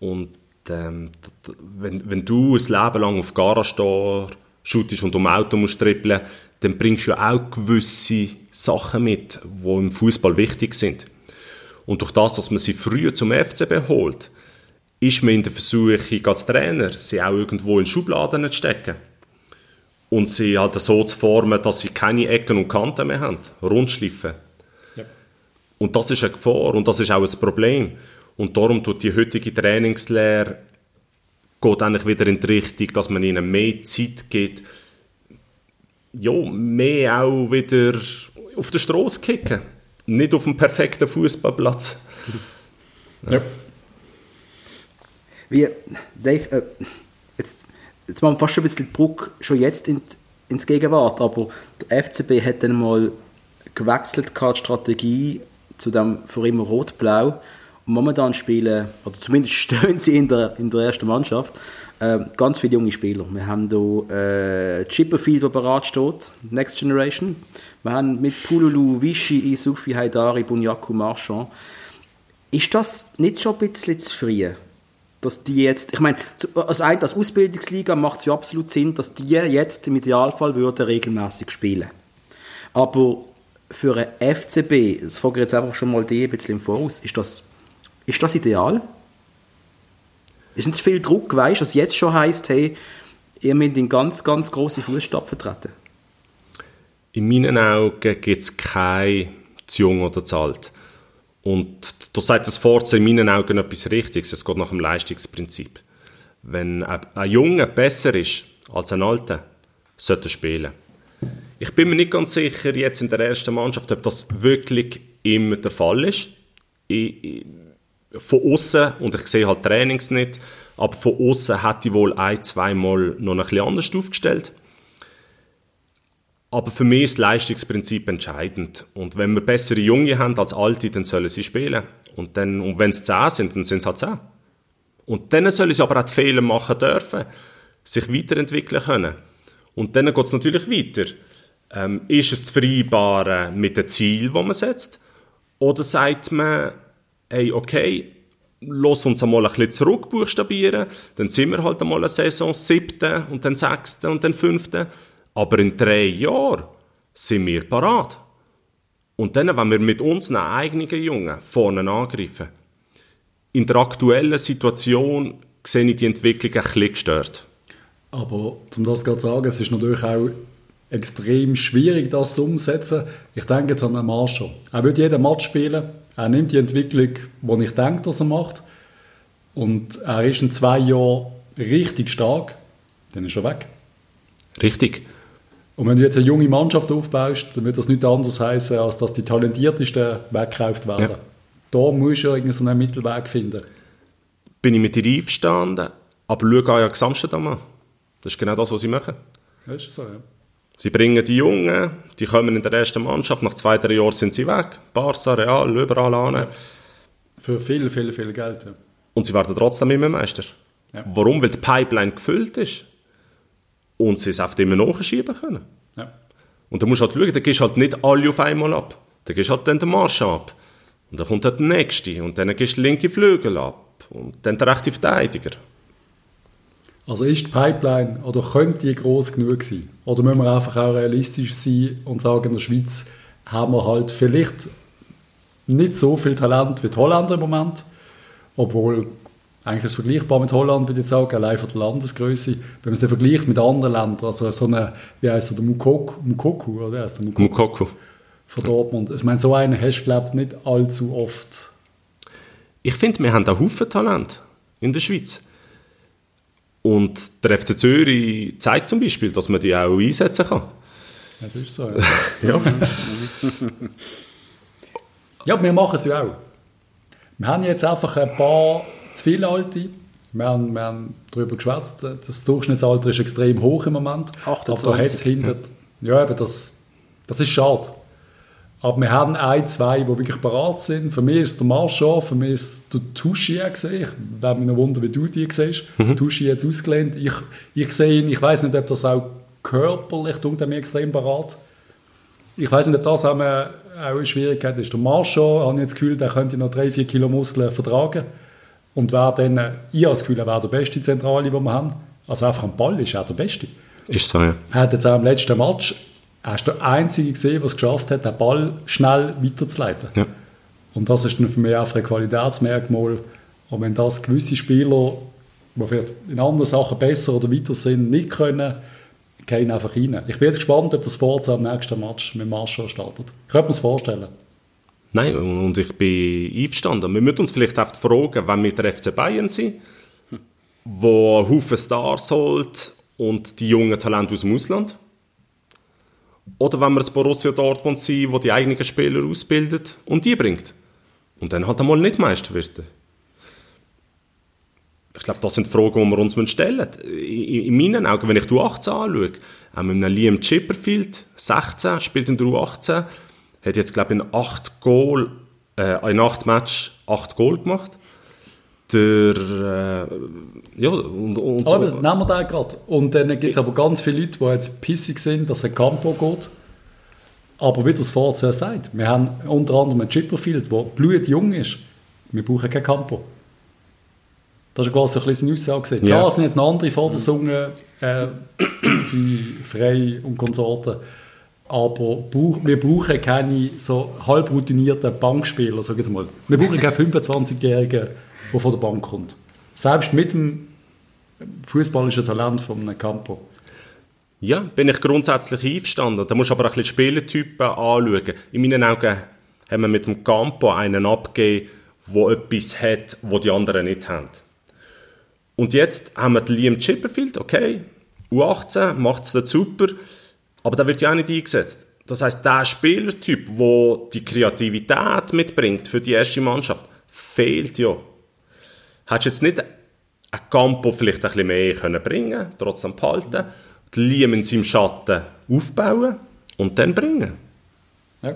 und ähm, wenn, wenn du ein Leben lang auf Garage shootest und um Auto musst trippeln, dann bringst du auch gewisse Sachen mit, die im Fußball wichtig sind. Und durch das, dass man sie früher zum FCB holt, ist man in der Versuchung als Trainer, sie auch irgendwo in Schubladen zu stecken und sie halt so zu formen, dass sie keine Ecken und Kanten mehr haben, rundschliffen. Und das ist eine Gefahr und das ist auch ein Problem. Und darum tut die heutige Trainingslehre geht eigentlich wieder in die Richtung, dass man ihnen mehr Zeit gibt, ja, mehr auch wieder auf der Straße kicken. Nicht auf dem perfekten Fußballplatz. [LAUGHS] Ja. Wie, Dave, äh, jetzt, jetzt machen wir fast schon ein bisschen die Brücke schon jetzt in, die- ins Gegenwart, aber der FCB hat dann mal gewechselt, die Strategie zu dem für immer Rot-Blau. Und momentan spielen, oder zumindest [LAUGHS] stehen sie in der, in der ersten Mannschaft, äh, ganz viele junge Spieler. Wir haben hier äh, Chipperfield, der bereit steht, Next Generation. Wir haben mit Pululu, Vichy, Isufi, Haidari, Bunyaku, Marchand. Ist das nicht schon ein bisschen zu früh? Dass die jetzt, ich meine, ein- als Ausbildungsliga macht es ja absolut Sinn, dass die jetzt im Idealfall würden regelmäßig spielen. Aber für einen FCB, das frage ich jetzt einfach schon mal die ein bisschen im Voraus, ist das, ist das ideal? Ist nicht viel Druck, weißt du, dass jetzt schon heisst, hey, ihr müsst in ganz, ganz große Fußstapfen treten? In meinen Augen gibt es kein zu jung oder zu alt. Und da sagt das Forza in meinen Augen etwas Richtiges. Es geht nach dem Leistungsprinzip. Wenn ein, ein Junge besser ist als ein Alter, sollte er spielen. Ich bin mir nicht ganz sicher, jetzt in der ersten Mannschaft, ob das wirklich immer der Fall ist. Ich, ich, von außen und ich sehe halt Trainings nicht, aber von außen hätte ich wohl ein, zweimal noch ein bisschen anders aufgestellt. Aber für mich ist das Leistungsprinzip entscheidend. Und wenn wir bessere Junge haben als alte, dann sollen sie spielen. Und, dann, und wenn es 10 sind, dann sind es halt 10. Und dann sollen sie aber auch die Fehler machen dürfen, sich weiterentwickeln können. Und dann geht es natürlich weiter. Ähm, ist es zu vereinbaren mit dem Ziel, das man setzt? Oder sagt man, hey, okay, lass uns einmal ein bisschen zurückbuchstabieren, dann sind wir halt einmal eine Saison siebte und dann sechste und dann fünfte. Aber in drei Jahren sind wir parat. Und dann, wenn wir mit unseren eigenen Jungen vorne angreifen, in der aktuellen Situation sehe ich die Entwicklung ein bisschen gestört. Aber um das zu sagen, es ist natürlich auch extrem schwierig, das zu umsetzen. Ich denke jetzt an einen Marshall. Er wird jeden Match spielen. Er nimmt die Entwicklung, die ich denke, dass er macht. Und er ist in zwei Jahren richtig stark. Dann ist er weg. Richtig. Und wenn du jetzt eine junge Mannschaft aufbaust, dann wird das nichts anderes heißen, als dass die Talentiertesten weggekauft werden. Ja. Da musst du irgendeinen Mittelweg finden. Bin ich mit dir einverstanden, aber schau Ajax Amsterdam an. Das ist genau das, was sie machen. Das ist so, ja. Sie bringen die Jungen, die kommen in der ersten Mannschaft, nach zwei, drei Jahren sind sie weg. Barca, Real, überall an. Für viel, viel, viel Geld. Ja. Und sie werden trotzdem immer Meister. Ja. Warum? Weil die Pipeline gefüllt ist. Und sie es einfach immer nachschieben können. Ja. Und da musst du halt schauen, da gehst halt nicht alle auf einmal ab. Da gehst halt dann den Marsch ab. Und dann kommt halt der nächste. Und dann gehst du den linken Flügel ab. Und dann der rechte Verteidiger. Also ist die Pipeline oder könnte die groß genug sein? Oder müssen wir einfach auch realistisch sein und sagen, in der Schweiz haben wir halt vielleicht nicht so viel Talent wie die Holländer im Moment, obwohl eigentlich ist es vergleichbar mit Holland, würde ich sagen, allein von der Landesgröße. Wenn man es dann vergleicht mit anderen Ländern, also so eine, wie heißt er, der Mukoku, Mukoku oder wie heißt der Mukoku? Mukoku. von Dortmund. Ich meine, so einen hast du, glaube ich, nicht allzu oft. Ich finde, wir haben einen Haufen Talent in der Schweiz. Und der FC Zürich zeigt zum Beispiel, dass man die auch einsetzen kann. Das ist so, ja. [LAUGHS] ja. [LAUGHS] ja, wir machen es ja auch. Wir haben jetzt einfach ein paar zu viele Alte. Wir haben, wir haben darüber geschwätzt, das Durchschnittsalter ist extrem hoch im Moment. 28. Aber da hat's hinter, ja, aber das, das ist schade. Aber wir haben ein, zwei, die wirklich parat sind. Für mich ist der Marchand, für mich ist der Tuschi gesehen. Ich würde mich noch wundern, wie du die siehst. Mhm. Tuschi jetzt ausgelehnt. Ich, ich sehe ihn, ich weiß nicht, ob das auch körperlich tut er mir extrem parat. Ich weiß nicht, ob das auch eine, auch eine Schwierigkeit ist. Der Marchand, habe ich das Gefühl, der könnte noch drei, vier Kilo Muskeln vertragen. Und wäre dann, ich habe das Gefühl, er wäre der beste Zentrale, den wir haben. Also einfach am Ball ist er der Beste. Ist so, ja. Er hat jetzt auch im letzten Match hast du der Einzige gesehen, der es geschafft hat, den Ball schnell weiterzuleiten. Ja. Und das ist dann für mich auch ein Qualitätsmerkmal. Und wenn das gewisse Spieler, die vielleicht in anderen Sachen besser oder weiter sind, nicht können, gehen einfach rein. Ich bin jetzt gespannt, ob das Forza am nächsten Match mit Marshall startet. Ich könnte mir das vorstellen. Nein, und ich bin einverstanden. Wir müssen uns vielleicht oft fragen, wenn wir der FC Bayern sind, wo Haufen Stars holt und die jungen Talente aus dem Ausland, oder wenn wir das Borussia Dortmund sind, wo die eigenen Spieler ausbildet und die bringt. Und dann halt einmal nicht Meister wird. Ich glaube, das sind Fragen, die wir uns stellen. In meinen Augen, wenn ich die U18 anschaue, auch mit einem Liam Chipperfield, 16, spielt in der U18, hat jetzt, glaube ich, in 8 Goal, äh, in 8 Matches 8 Goal gemacht. Der, äh, ja, und, und aber so. nehmen wir den gerade. Und dann gibt es aber ganz viele Leute, die jetzt pissig sind, dass ein Campo geht. Aber wie das vorher sagt, wir haben unter anderem einen Chipperfield, der blutjung ist. Wir brauchen kein Campo. Das ist quasi ein bisschen seine Aussage. Klar, ja. sind jetzt noch andere Vordersungen, äh, Zuffi, Frei und Konsorten. Aber wir brauchen keine so halb routinierten Bankspieler, sag ich mal. Wir brauchen keine 25-Jährigen, der von der Bank kommt. Selbst mit dem fußballischen Talent von einem Campo. Ja, bin ich grundsätzlich einverstanden. Da musst du aber ein bisschen Spielertypen anschauen. In meinen Augen haben wir mit dem Campo einen abgegeben, der etwas hat, was die anderen nicht haben. Und jetzt haben wir den Liam Chipperfield, okay, U18, macht es super, aber der wird ja auch nicht eingesetzt. Das heißt, der Spielertyp, der die Kreativität mitbringt für die erste Mannschaft, fehlt ja. Hättest du jetzt nicht ein Campo vielleicht ein bisschen mehr können bringen trotzdem behalten, die Liam in seinem Schatten aufbauen und dann bringen. Ja.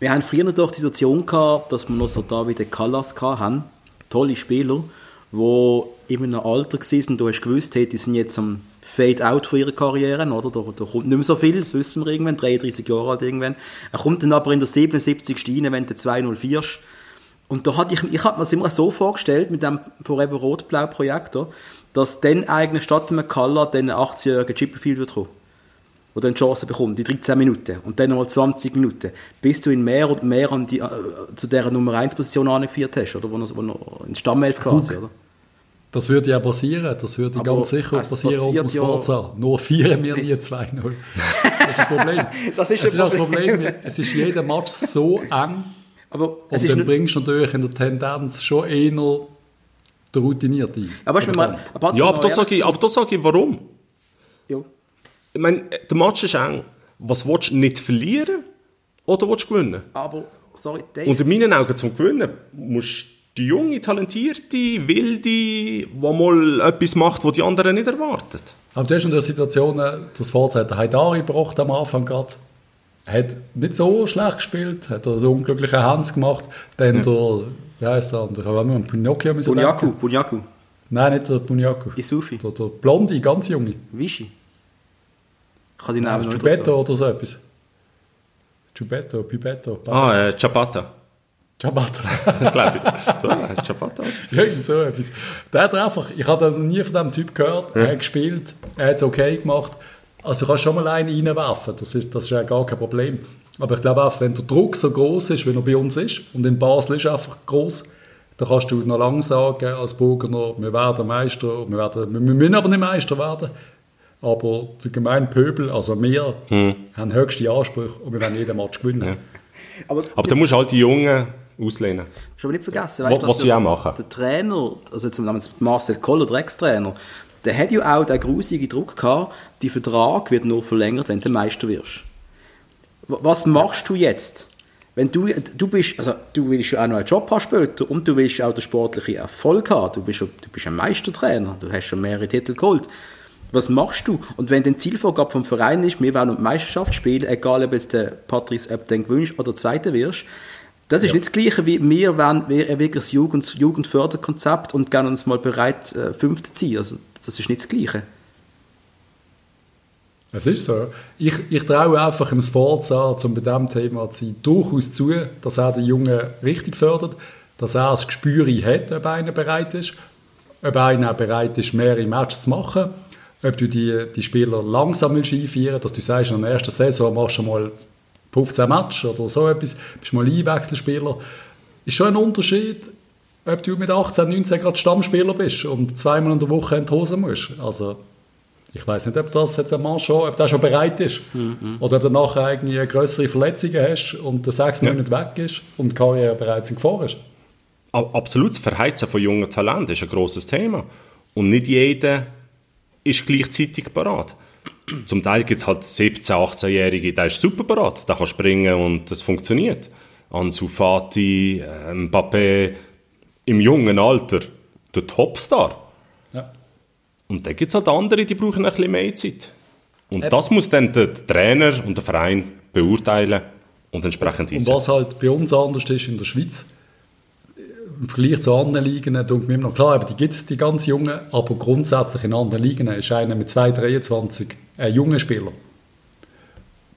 Wir haben früher noch die Situation gehabt, dass wir noch so da wie den Callas hatten, tolle Spieler, die in einem Alter waren, du hast gewusst, hey, die sind jetzt am Fade-out von ihrer Karriere, oder? Da, da, kommt nicht mehr so viel, das wissen wir irgendwann, 33 Jahre alt irgendwann. Er kommt dann aber in der 77. rein, wenn du 2-0 Und da hatte ich, ich hatte mir das immer so vorgestellt, mit dem Forever Rot-Blau Projektor, dass dann eigentlich statt dem McCullough dann ein 80-jähriger Chipperfield wird kommen der dann die Chance bekommt, die 13 Minuten und dann nochmal 20 Minuten, bis du ihn mehr und mehr an die, äh, zu dieser Nummer 1 Position angeführt hast, oder? Wo er, wo er ins Stammelf quasi, oder? Das würde ja passieren, das würde Aber ganz sicher passieren unter dem Forza. Nur vieren wir nie 2-0. Das ist das Problem. [LAUGHS] das ist, das, ist das Problem. Es ist jeder Match so eng. Aber und dann bringst du natürlich in der Tendenz schon eher der Routinierte ein. Aber, mal, ja, aber das sage ich, aber sage ich, warum? Ja. Ich meine, der Match ist eng. Was willst du nicht verlieren oder willst du gewinnen? Aber, sorry, Dave. Und in meinen Augen zum Gewinnen musst die junge, talentierte, wilde, die mal etwas macht, was die anderen nicht erwarten. Aber du hast in der Situation, das Vorzeit der Haidari gebracht am Anfang gerade. Hat nicht so schlecht gespielt, hat einen unglücklichen Hans gemacht. Dann ja. der, wie heißt der andere? Haben wir Pinocchio müssen Bunyaku, Bunyaku. Nein, nicht der Bunyaku. Isufi. Der, der Blonde, ganz junge. Wischi. Ich kann die Namen ja, Giubetto oder so etwas. Giubetto, Pipetto. Ah, äh, Ciabatta. Ciabatta. [LAUGHS] Glaube ich. So, heißt Ciabatta. Irgend so etwas. Der hat einfach, ich habe noch nie von diesem Typ gehört, ja. er hat gespielt, er hat es okay gemacht. Also du kannst schon mal einen reinwerfen, das ist, das ist ja gar kein Problem. Aber ich glaube auch, wenn der Druck so groß ist, wie er bei uns ist, und in Basel ist er einfach groß, dann kannst du noch lange sagen als Burgener, wir werden Meister, wir, werden, wir müssen aber nicht Meister werden. aber der gemeine Pöbel, also wir, haben höchste Ansprüche und wir werden jeden Match gewinnen. Aber, Aber da musst du halt die Jungen auslehnen. Schon nicht vergessen, Was- weißt, was dass sie der- auch machen. Der Trainer, also jetzt Marcel Koller, der Ex-Trainer, der hat ja auch den grusigen Druck gehabt, die Vertrag wird nur verlängert, wenn du Meister wirst. Was machst du jetzt? Wenn du, du bist, also du willst ja auch noch einen Job haben später und du willst auch den sportlichen Erfolg haben. Du bist, ja- du bist ein Meistertrainer, du hast schon mehrere Titel geholt. Was machst du? Und wenn dein Zielvorgabe vom Verein ist, wir wollen um die Meisterschaft spielen, egal ob jetzt der Patrice Ebden gewünscht oder Zweiter wirst, das ist nicht das Gleiche wie wir wären wir ein wirkliches Jugend, Jugendförderkonzept und gerne uns mal bereit, äh, Fünfte zu ziehen. Also, das ist nicht das Gleiche. Es ist so. Ich, ich traue einfach im Sforza, um bei diesem Thema zu sein, durchaus zu, dass er den Jungen richtig fördert, dass er das Gespür hat, ob einer bereit ist, ob einer auch bereit ist, mehrere Matches zu machen, ob du die, die Spieler langsam willst einführen dass du sagst, in der ersten Saison machst du mal 15 Matches oder so etwas, bist mal Einwechselspieler. Ist schon ein Unterschied, ob du mit 18, 19 gerade Stammspieler bist und zweimal in der Woche in die Hose musst. Also, ich weiß nicht, ob das jetzt ein Mann schon, ob der schon bereit ist. Oder ob du nachher irgendwie größere Verletzungen hast und der sechs Monate weg ist und die Karriere bereits in Gefahr ist. Absolut, das Verheizen von jungen Talenten ist ein grosses Thema. Und nicht jeder ist gleichzeitig parat. Zum Teil gibt es halt 17-, 18-Jährige, der ist super parat, der kann springen und das funktioniert. Ansu Fati, äh, Mbappé, im jungen Alter, der Topstar. Ja. Und dann gibt es halt andere, die brauchen ein bisschen mehr Zeit. Und das muss dann der Trainer und der Verein beurteilen und entsprechend Und einsetzen. was halt bei uns anders ist in der Schweiz, im Vergleich zu anderen Ligen, denke mir immer noch klar, aber die gibt es, die ganz Jungen, aber grundsätzlich in anderen Ligen ist einer mit 2,23 ein junger Spieler.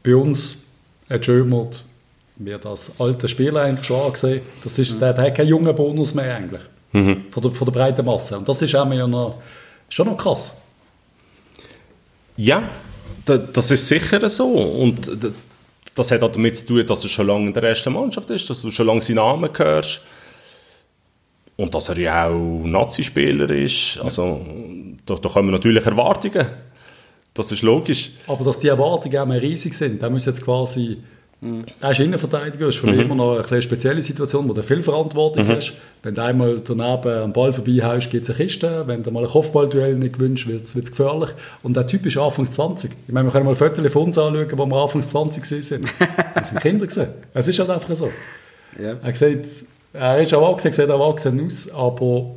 Bei uns ein Schömert wird als alter Spieler eigentlich schon angesehen. Das ist, der, der hat keinen jungen Bonus mehr eigentlich. Von, der, von der breiten Masse. Und das ist auch ja noch, schon noch krass. Ja, da- das ist sicher so. Und das hat auch damit zu tun, dass er schon lange in der ersten Mannschaft ist, dass du schon lange seinen Namen hörst. Und dass er ja auch Nazi-Spieler ist. Also, da, da kommen natürlich Erwartungen. Das ist logisch. Aber dass die Erwartungen auch mehr riesig sind, da muss jetzt quasi. Er ist Innenverteidiger, ist für mich immer noch eine spezielle Situation, wo du viel Verantwortung hast. Wenn du einmal daneben am Ball vorbeihaust, gibt es eine Kiste. Wenn du mal ein Kopfballduell nicht gewünscht wird, es gefährlich. Und der Typ ist Anfangs 20. Ich meine, wir können mal Fotos von uns anschauen, wo wir Anfangs 20 waren. Das sind Kinder. Gewesen. Es ist halt einfach so. Ja. Er, sieht, er ist erwachsen, sieht erwachsen aus, aber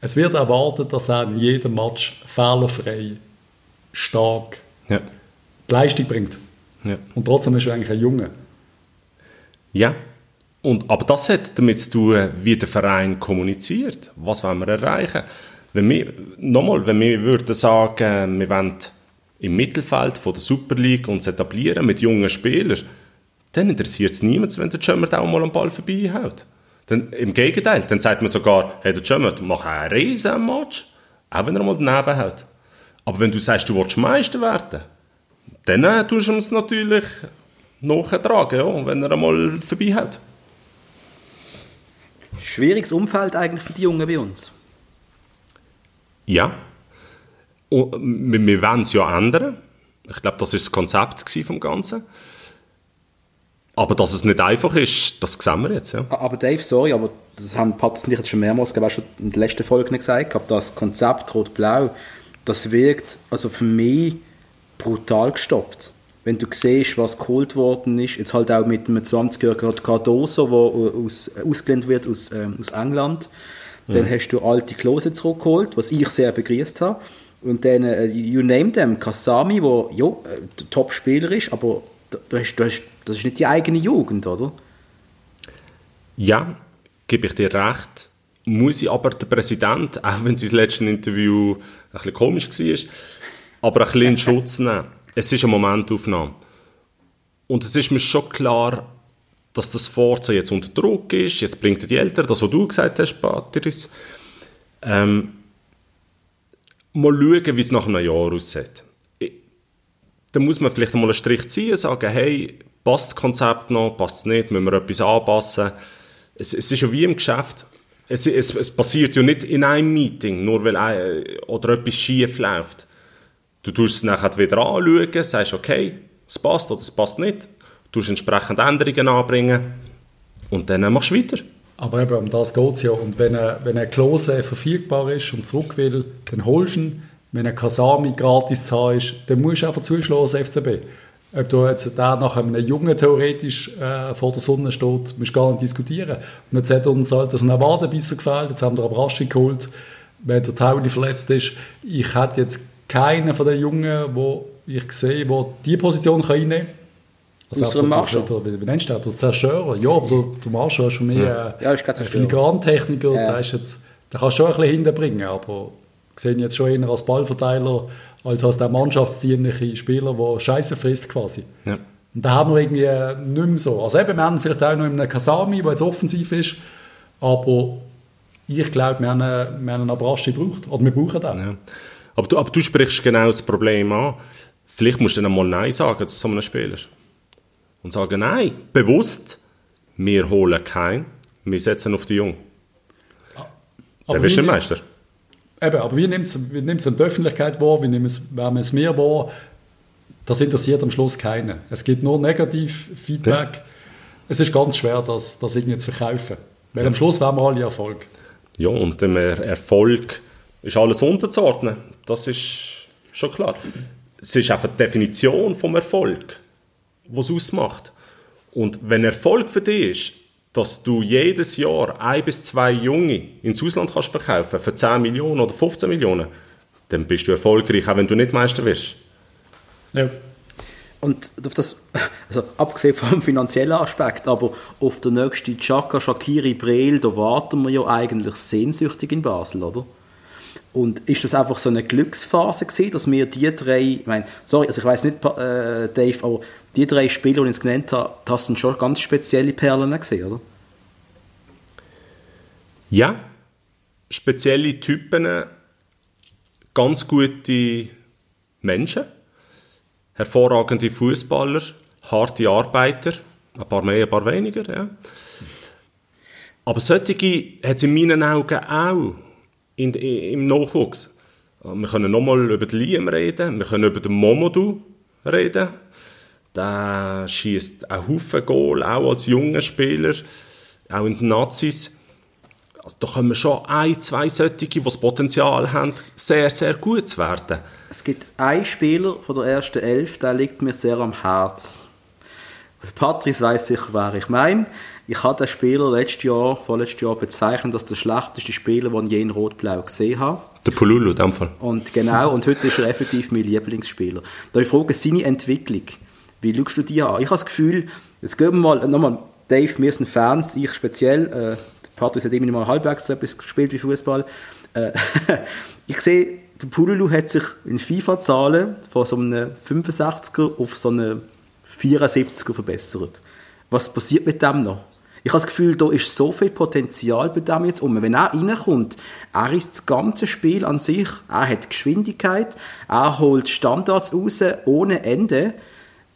es wird erwartet, dass er in jedem Match fehlerfrei, stark Ja. die Leistung bringt. Ja. Und trotzdem ist er eigentlich ein Junge. Ja. Und, aber das hat damit zu tun, wie der Verein kommuniziert. Was wollen wir erreichen? Wenn wir, nochmal, wenn wir würden sagen, wir wollen im Mittelfeld von der Super League uns etablieren mit jungen Spielern, dann interessiert es niemand, wenn der Jömmert auch mal am Ball vorbeihaut. Dann, Im Gegenteil, dann sagt man sogar, hey, der Jömmert, mach einen riesen Match, auch wenn er mal daneben haut. Aber wenn du sagst, du willst Meister werden, dann äh, tust du es natürlich nachtragen, ja, wenn er einmal vorbeihaut. Schwieriges Umfeld eigentlich für die Jungen bei uns. Ja. Und wir, wir wollen es ja ändern. Ich glaube, das ist das Konzept vom Ganzen. Aber dass es nicht einfach ist, das sehen wir jetzt. Ja. Aber Dave, sorry, aber das haben Patrick und ich jetzt schon mehrmals glaube ich, schon in der letzten Folge nicht gesagt, gehabt, das Konzept Rot-Blau, das wirkt also für mich brutal gestoppt. Wenn du siehst, was geholt worden ist, jetzt halt auch mit einem 20-jährigen Cardoso, der aus, ausgelehnt wird aus, ähm, aus England, dann hast du alte Klose zurückgeholt, was ich sehr begrüßt habe. Und dann, äh, you name them, Kasami, der ja, äh, Top-Spieler ist, aber du hast, du hast, das ist nicht die eigene Jugend, oder? ja, gebe ich dir recht. Muss ich aber der Präsident, auch wenn sein letztes Interview ein bisschen komisch war, aber ein bisschen in Schutz nehmen. Es ist eine Momentaufnahme. Und es ist mir schon klar, dass das Forza jetzt unter Druck ist. Jetzt bringt die Eltern, das, was du gesagt hast, Patrice. Ähm, mal schauen, wie es nach einem Jahr aussieht. Da muss man vielleicht mal einen Strich ziehen, sagen, hey, passt das Konzept noch, passt es nicht, müssen wir etwas anpassen. Es, es ist ja wie im Geschäft. Es, es, es passiert ja nicht in einem Meeting, nur weil ein, oder etwas schief läuft. Du tust es nachher wieder anschauen, sagst, okay, es passt oder es passt nicht. Du tust entsprechend Änderungen anbringen und dann machst du weiter. Aber eben, um das geht es ja. Und wenn eine, wenn eine Klose verfügbar ist und zurück will, dann holst du ihn. Wenn ein Kasami gratis zu haben ist, dann musst du einfach zuschlagen FCB. Ob du jetzt der nach einem Jungen theoretisch äh, vor der Sonne steht, musst du gar nicht diskutieren. Und jetzt hat uns halt das Wadenbisser gefällt, jetzt haben wir Abraschi geholt, wenn der Tauli verletzt ist. Ich hätte jetzt keinen von den Jungen, wo ich sehe, der diese Position kann einnehmen kann. Also Außer Marschall. Wie nennst du den? Der Zerstörer? Ja, aber der, der Marschall ist für mich ja. Äh, ja, ist ein Filigrantechniker. Ja. Der, ist jetzt, der kann schon ein bisschen hinterbringen, aber ich sehe ihn jetzt schon eher als Ballverteiler, als als der mannschaftsdienliche Spieler, der Scheiße frisst quasi. Ja. Und da haben wir irgendwie äh, nicht mehr so. Also eben, wir haben vielleicht auch noch einen Kasami, der jetzt offensiv ist, aber ich glaube, wir haben, einen, wir haben einen Abraschi gebraucht. Oder wir brauchen den. Ja. Aber, du, aber du sprichst genau das Problem an. Vielleicht musst du dann mal Nein sagen zu so einem Spieler und sagen, nein, bewusst, wir holen keinen, wir setzen auf die Jungen. Aber Dann bist du Meister. Eben, aber wie nimmt es die Öffentlichkeit wahr, wie nimmt es, es mehr wahr, das interessiert am Schluss keinen. Es gibt nur Negativ-Feedback. Ja. Es ist ganz schwer, das, das irgendwie zu verkaufen. Weil ja. am Schluss werden wir alle Erfolg. Ja, und dem Erfolg ist alles unterzuordnen. Das ist schon klar. Es ist einfach die Definition vom Erfolg was ausmacht. Und wenn Erfolg für dich ist, dass du jedes Jahr ein bis zwei Junge ins Ausland kannst verkaufen für 10 Millionen oder 15 Millionen, dann bist du erfolgreich, auch wenn du nicht Meister wirst. Ja. Und auf das, also abgesehen vom finanziellen Aspekt, aber auf der nächsten Chaka, Shakiri, Breel, da warten wir ja eigentlich sehnsüchtig in Basel, oder? Und ist das einfach so eine Glücksphase gewesen, dass wir die drei, ich meine, sorry, also ich weiß nicht, äh, Dave, aber die drei Spiele, die ich genannt habe, das sind schon ganz spezielle Perlen gesehen, oder? Ja, spezielle Typen, ganz gute Menschen, hervorragende Fußballer, harte Arbeiter, ein paar mehr, ein paar weniger, ja. Aber solche hat es in meinen Augen auch in, im Nachwuchs. Wir können nochmal über den Liam reden, wir können über den Momodou reden, der schießt einen Haufen Goal, auch als junger Spieler, auch in den Nazis. Also da kommen schon ein, zwei solche, die das Potenzial haben, sehr, sehr gut zu werden. Es gibt einen Spieler von der ersten Elf, der liegt mir sehr am Herz. Patrice weiß sicher, wer ich meine. Ich habe den Spieler letztes Jahr, vorletztes Jahr bezeichnet als der schlechteste Spieler, den ich je in Rot-Blau gesehen habe. Der Pululu, in dem Fall. Und genau, und heute ist er effektiv mein Lieblingsspieler. Da ich frage, seine Entwicklung. Wie schaust du die an? Ich habe das Gefühl, jetzt gehen wir mal, nochmal, Dave, wir sind Fans, ich speziell, äh, Patrick hat immer mal halbwegs so etwas gespielt wie Fußball. Äh, [LAUGHS] ich sehe, der Pululu hat sich in FIFA-Zahlen von so einem 65er auf so einen 74er verbessert. Was passiert mit dem noch? Ich habe das Gefühl, da ist so viel Potenzial bei dem jetzt um. Wenn er reinkommt, er ist das ganze Spiel an sich, er hat Geschwindigkeit, er holt Standards raus ohne Ende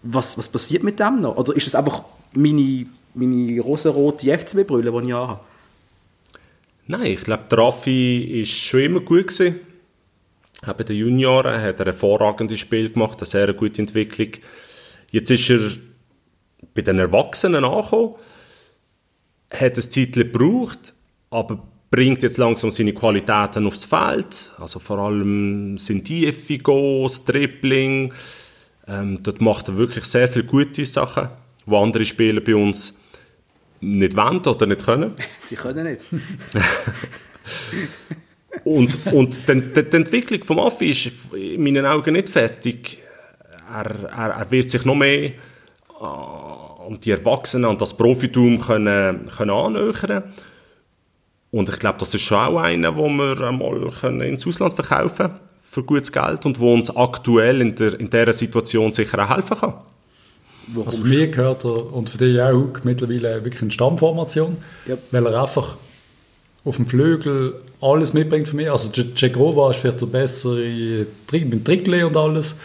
was, was passiert mit dem noch? Oder ist es einfach meine, meine rosa-rote FCB-Brille, die ich habe? Nein, ich glaube, der Raffi war schon immer gut gewesen. Auch bei den Junioren hat er ein hervorragendes Spiel gemacht, eine sehr gute Entwicklung. Jetzt ist er bei den Erwachsenen angekommen, hat ein Titel gebraucht, aber bringt jetzt langsam seine Qualitäten aufs Feld. Also vor allem sind Tiefe, Goals, Dribbling, ähm, dort macht er wirklich sehr viele gute Sachen, die andere Spieler bei uns nicht wollen oder nicht können. [LAUGHS] Sie können nicht. [LAUGHS] und und die, die, die Entwicklung vom Affi ist in meinen Augen nicht fertig. Er, er, er wird sich noch mehr an die Erwachsenen, an das Profitum können, können annähern Und ich glaube, das ist schon auch einer, den wir einmal ins Ausland verkaufen können für gutes Geld und wo uns aktuell in, der, in dieser Situation sicher auch helfen kann. Warum also für mich gehört er, und für dich auch, mittlerweile wirklich eine Stammformation, yep. weil er einfach auf dem Flügel alles mitbringt für mich. Also Cegrova ist vielleicht der bessere mit Trickle und alles,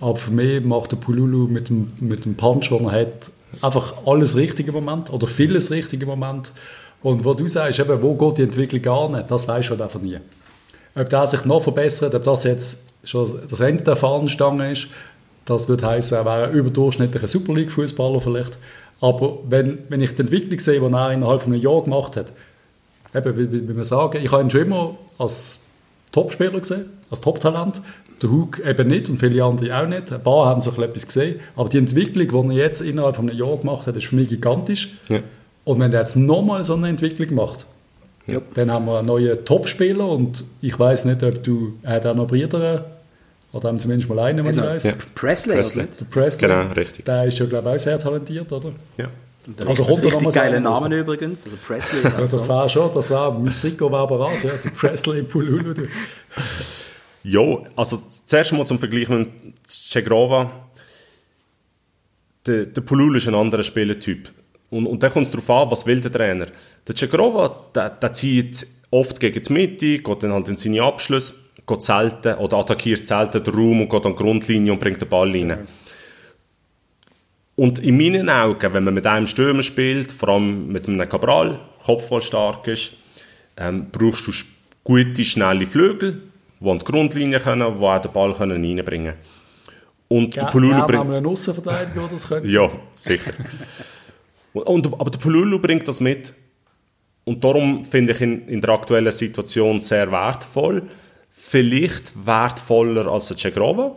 aber für mich macht der Pululu mit dem, mit dem Punch, den er hat, einfach alles richtig im Moment oder vieles richtig im Moment. Und wo du sagst, eben, wo geht die Entwicklung gar nicht, das weißt du halt einfach nie ob das sich noch verbessert, ob das jetzt schon das Ende der Fahnenstange ist. Das würde heißen, er wäre ein überdurchschnittlicher Super League-Fußballer vielleicht. Aber wenn, wenn ich die Entwicklung sehe, die er innerhalb von einem Jahr gemacht hat, eben, wie, wie, wir sagen, ich habe ihn schon immer als Topspieler gesehen, als Top-Talent. Der Hug eben nicht und viele andere auch nicht. Ein paar haben so etwas gesehen. Aber die Entwicklung, die er jetzt innerhalb von einem Jahr gemacht hat, ist für mich gigantisch. Ja. Und wenn er jetzt nochmal so eine Entwicklung macht, Ja. dann haben wir einen neuen Topspieler und ich weiß nicht, ob du, er hat auch noch Brüder oder haben zumindest mal einen, den ich Genau. weiß. Ja. Presley, Presley. Der Presley, Genau, richtig. der ist ja glaube ich auch sehr talentiert, oder? Ja. Der Also richtig, kommt richtig geiler an- Name übrigens. Also Presley. [LAUGHS] Ja, Also. das war schon, das war, mein Trikot war bereit, ja, der Presley Pululu. [LAUGHS] Ja, also zuerst mal zum Vergleich mit Cegrova. Der, der Pulul ist ein anderer Spielertyp. Und, und dann kommt es darauf an, was will der Trainer. Der Cegrova, der, der zieht oft gegen die Mitte, geht dann halt in seine Abschlüsse, geht selten oder attackiert selten den Raum und geht an die Grundlinie und bringt den Ball rein. Und in meinen Augen, wenn man mit einem Stürmer spielt, vor allem mit einem Cabral, Kopfball stark ist, ähm, brauchst du gute, schnelle Flügel, die an die Grundlinie können, die auch den Ball können reinbringen können. Und der Ja, Pululu wir bringt... haben einen Aussenverteidiger, der das könnte. [LAUGHS] Ja, sicher. Und, aber der Pululu bringt das mit. Und darum finde ich ihn in der aktuellen Situation sehr wertvoll. Vielleicht wertvoller als der Cegrova.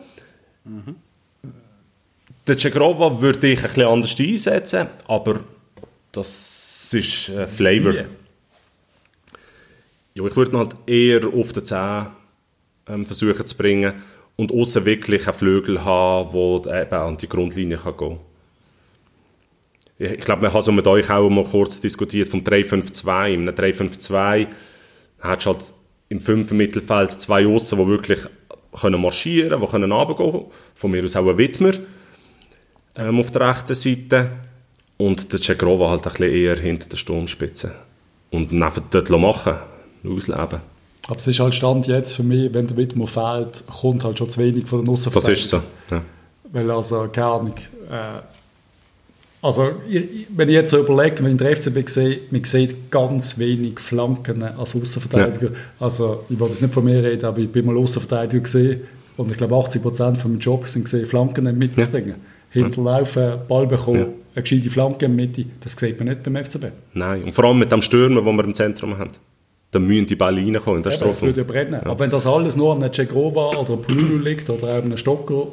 Der Cegrova würde ich ein bisschen anders einsetzen, aber das ist äh, Flavor. Ja, ich würde ihn halt eher auf den 10 ähm, versuchen zu bringen und außen wirklich einen Flügel haben, der eben an die Grundlinie kann gehen kann. Ich glaube, wir haben so mit euch auch mal kurz diskutiert vom 3-5-2. In einem 3-5-2 hast du halt im 5. Mittelfeld zwei Aussen, die wirklich können marschieren können, die können runtergehen. Von mir aus auch ein Widmer ähm, auf der rechten Seite. Und der Cegrova halt ein bisschen eher hinter der Sturmspitze. Und neben dort machen, ausleben. Aber es ist halt Stand jetzt für mich, wenn der Widmer fehlt, kommt halt schon zu wenig von den Das Aussenverteidigern. ist so. Ja. Weil also, keine Ahnung, äh, also ich, wenn ich jetzt so überlege, wenn ich den FCB sehe, man sieht ganz wenig Flanken als Außenverteidiger. Also ich wollte jetzt nicht von mir reden, aber ich bin mal Außenverteidiger gesehen und ich glaube 80% von meinem Job sind gesehen, Flanken in die Mitte zu bringen. Hinterlaufen, Ball bekommen, Ja. eine gescheite Flanke in die Mitte, das sieht man nicht beim FCB. Nein. Und vor allem mit dem Stürmer, den wir im Zentrum haben. Da müssen die Bälle reinkommen in der Eben, würde ja brennen. Aber wenn das alles nur an einem Cegrova oder Pululu liegt oder an einem Stocker,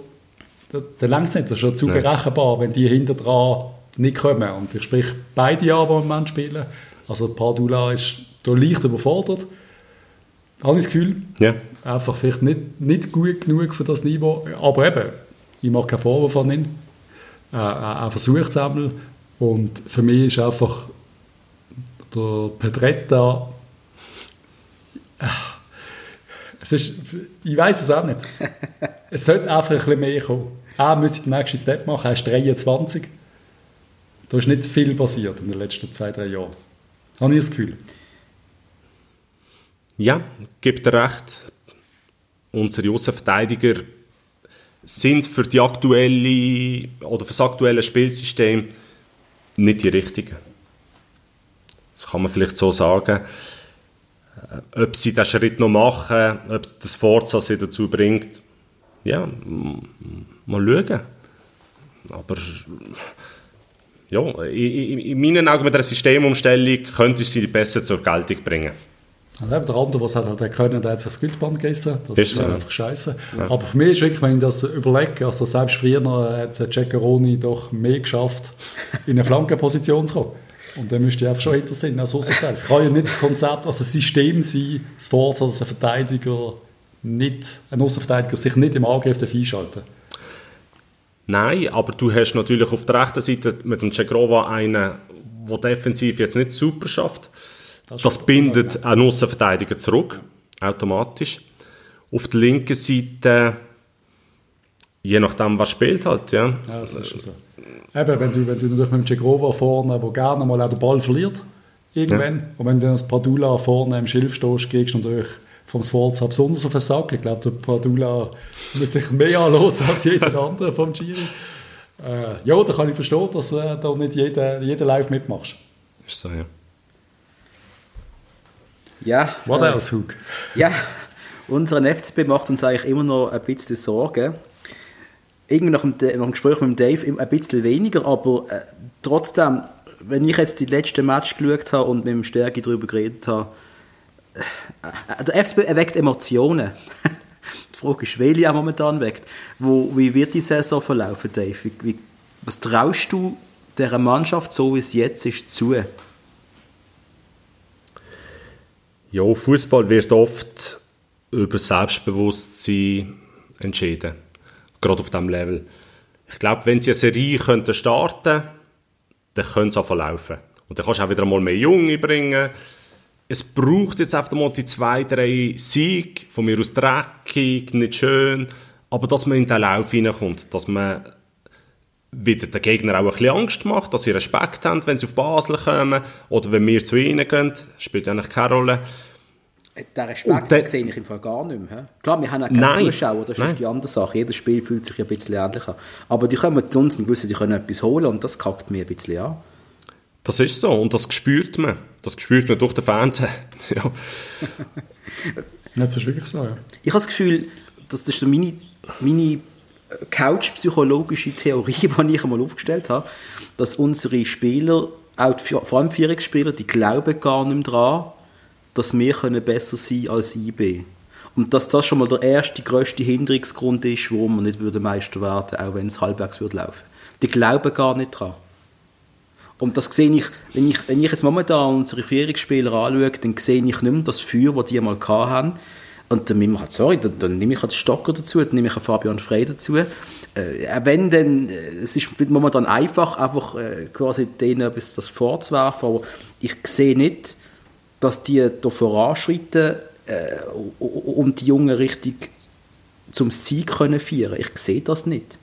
dann- dann längt es nicht. Das ist schon zu Nein. berechenbar, wenn die hinter dran nicht kommen. Und ich sprich beide an, die im Moment spielen. Also Padula ist da leicht überfordert. Habe ich das Gefühl. Ja. Einfach vielleicht nicht, nicht gut genug für das Niveau. Aber eben, ich mache keinen Vorwurf an ihn. Äh, er er versucht es einmal. Und für mich ist einfach der Pedretta es ist, ich weiß es auch nicht. Es sollte einfach ein bisschen mehr kommen. Er müsste den nächsten Step machen. Er ist 23. Da ist nicht viel passiert in den letzten zwei, drei Jahren. Habe ich das Gefühl. Ja, gibt dir recht. Unsere Außenverteidiger sind für die aktuelle oder für das aktuelle Spielsystem nicht die richtigen. Das kann man vielleicht so sagen. Äh, Ob sie diesen Schritt noch machen, ob das Forza sie dazu bringt, ja, mal schauen. Aber ja, in, in, in meinen Augen mit einer Systemumstellung könnte sie besser zur Geltung bringen. Und eben der andere, was hat halt können, der hat sich das Gültband gerissen. Das Ist ist, so, ja. einfach scheiße. Aber für mich ist wirklich, wenn ich das überlege, also selbst früher hat es Ceccaroni doch mehr geschafft, in eine Flankenposition zu kommen. Und dann müsste ich einfach schon hinter sein als Außenverteidiger. Es kann ja nicht das Konzept, also das System sein, das Forza, dass ein Verteidiger nicht, ein Außenverteidiger sich nicht im Angriff einschalten Nein, aber du hast natürlich auf der rechten Seite mit dem Cegrova einen, der defensiv jetzt nicht super schafft. Das Das, bindet einen Außenverteidiger zurück, automatisch. Auf der linken Seite, je nachdem, was spielt halt, ja. Ja, das ist schon so. Eben, wenn du, wenn du natürlich mit dem Cegrova vorne, der gerne mal auch den Ball verliert, irgendwann, und wenn du dann als Padula vorne im Schilf stehst, gehst du natürlich vom Sforza besonders auf den Sack. Ich glaube, der Padula muss sich mehr anhören als jeder andere vom Giri. Äh, ja, da kann ich verstehen, dass äh, da nicht jeder, jeder live mitmachst. Ist so, ja. Ja. Was äh, else, Hug? Ja, Unser FCB macht uns eigentlich immer noch ein bisschen Sorgen. Irgendwie nach dem, nach dem Gespräch mit Dave ein bisschen weniger, aber äh, trotzdem, wenn ich jetzt die letzten Match geschaut habe und mit dem Stärke darüber geredet habe, äh, der FCB erweckt Emotionen. [LAUGHS] die Frage ist, welche er momentan weckt. Wo, wie wird die Saison verlaufen, Dave? Wie, was traust du dieser Mannschaft, so wie es jetzt ist, zu? Ja, Fußball wird oft über Selbstbewusstsein entschieden. Gerade auf diesem Level. Ich glaube, wenn sie eine Serie könnten starten dann könnte es auch verlaufen. Und dann kannst du auch wieder mal mehr Junge bringen. Es braucht jetzt einfach mal die zwei, drei Siege, von mir aus dreckig, nicht schön, aber dass man in den Lauf hineinkommt, dass man wieder den Gegner auch ein bisschen Angst macht, dass sie Respekt haben, wenn sie auf Basel kommen oder wenn wir zu ihnen gehen, spielt eigentlich keine Rolle. Den Respekt der, sehe ich im Fall gar nicht mehr. Klar, wir haben auch keine nein, Zuschauer, das nein. ist die andere Sache. Jedes Spiel fühlt sich ein bisschen ähnlich an. Aber die kommen zu uns und wissen, sie können etwas holen und das kackt mir ein bisschen an. Das ist so und das spürt man. Das spürt man durch den Fernsehen. [LAUGHS] ja. das ist wirklich so, ja. Ich habe das Gefühl, dass das ist so meine, meine couch-psychologische Theorie, [LAUGHS] die ich einmal aufgestellt habe, dass unsere Spieler, auch die, vor allem Führungsspieler, die glauben gar nicht mehr daran, dass wir können besser sein als IB. Und dass das schon mal der erste, grösste Hinderungsgrund ist, warum wir nicht würde Meister werden, auch wenn es halbwegs würde laufen. Die glauben gar nicht daran. Und das sehe ich, wenn ich, wenn ich jetzt momentan unsere Führungsspieler anschaue, dann sehe ich nicht mehr das Feuer, das die mal hatten und dann, nehme ich halt, sorry, dann, dann nehme ich halt Stocker dazu, dann nehme ich einen Fabian Frey dazu. Äh, wenn dann, äh, es ist momentan einfach, einfach äh, quasi denen etwas vorzuwerfen, aber ich sehe nicht, dass die da voranschreiten äh, und die Jungen richtig zum Sieg können feiern. Ich sehe das nicht.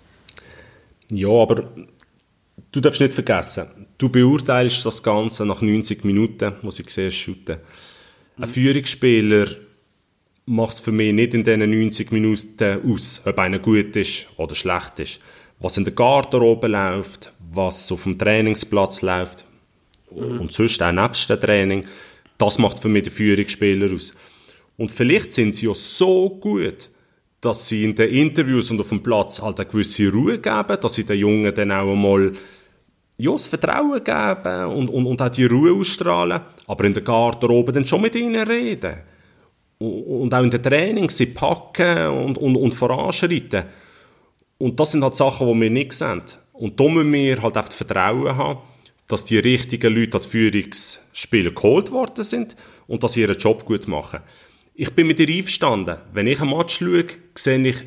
Ja, aber du darfst nicht vergessen, du beurteilst das Ganze nach 90 Minuten, muss ich sehe, shooten. Ein. Führungsspieler macht es für mich nicht in diesen 90 Minuten aus, ob einer gut ist oder schlecht ist. Was in der Garderobe läuft, was auf dem Trainingsplatz läuft mhm. und sonst auch nebst dem Training, das macht für mich den Führungsspieler aus. Und vielleicht sind sie ja so gut, dass sie in den Interviews und auf dem Platz halt eine gewisse Ruhe geben, dass sie den Jungen dann auch einmal ja, das Vertrauen geben und, und, und auch die Ruhe ausstrahlen, aber in der Garderobe dann schon mit ihnen reden und auch in den Trainings sie packen und, und, und voranschreiten. Und das sind halt Sachen, die wir nicht sehen. Und da müssen wir halt einfach Vertrauen haben, dass die richtigen Leute als Führungsspieler geholt worden sind und dass sie ihren Job gut machen. Ich bin mit dir einverstanden. Wenn ich ein Match schaue, sehe ich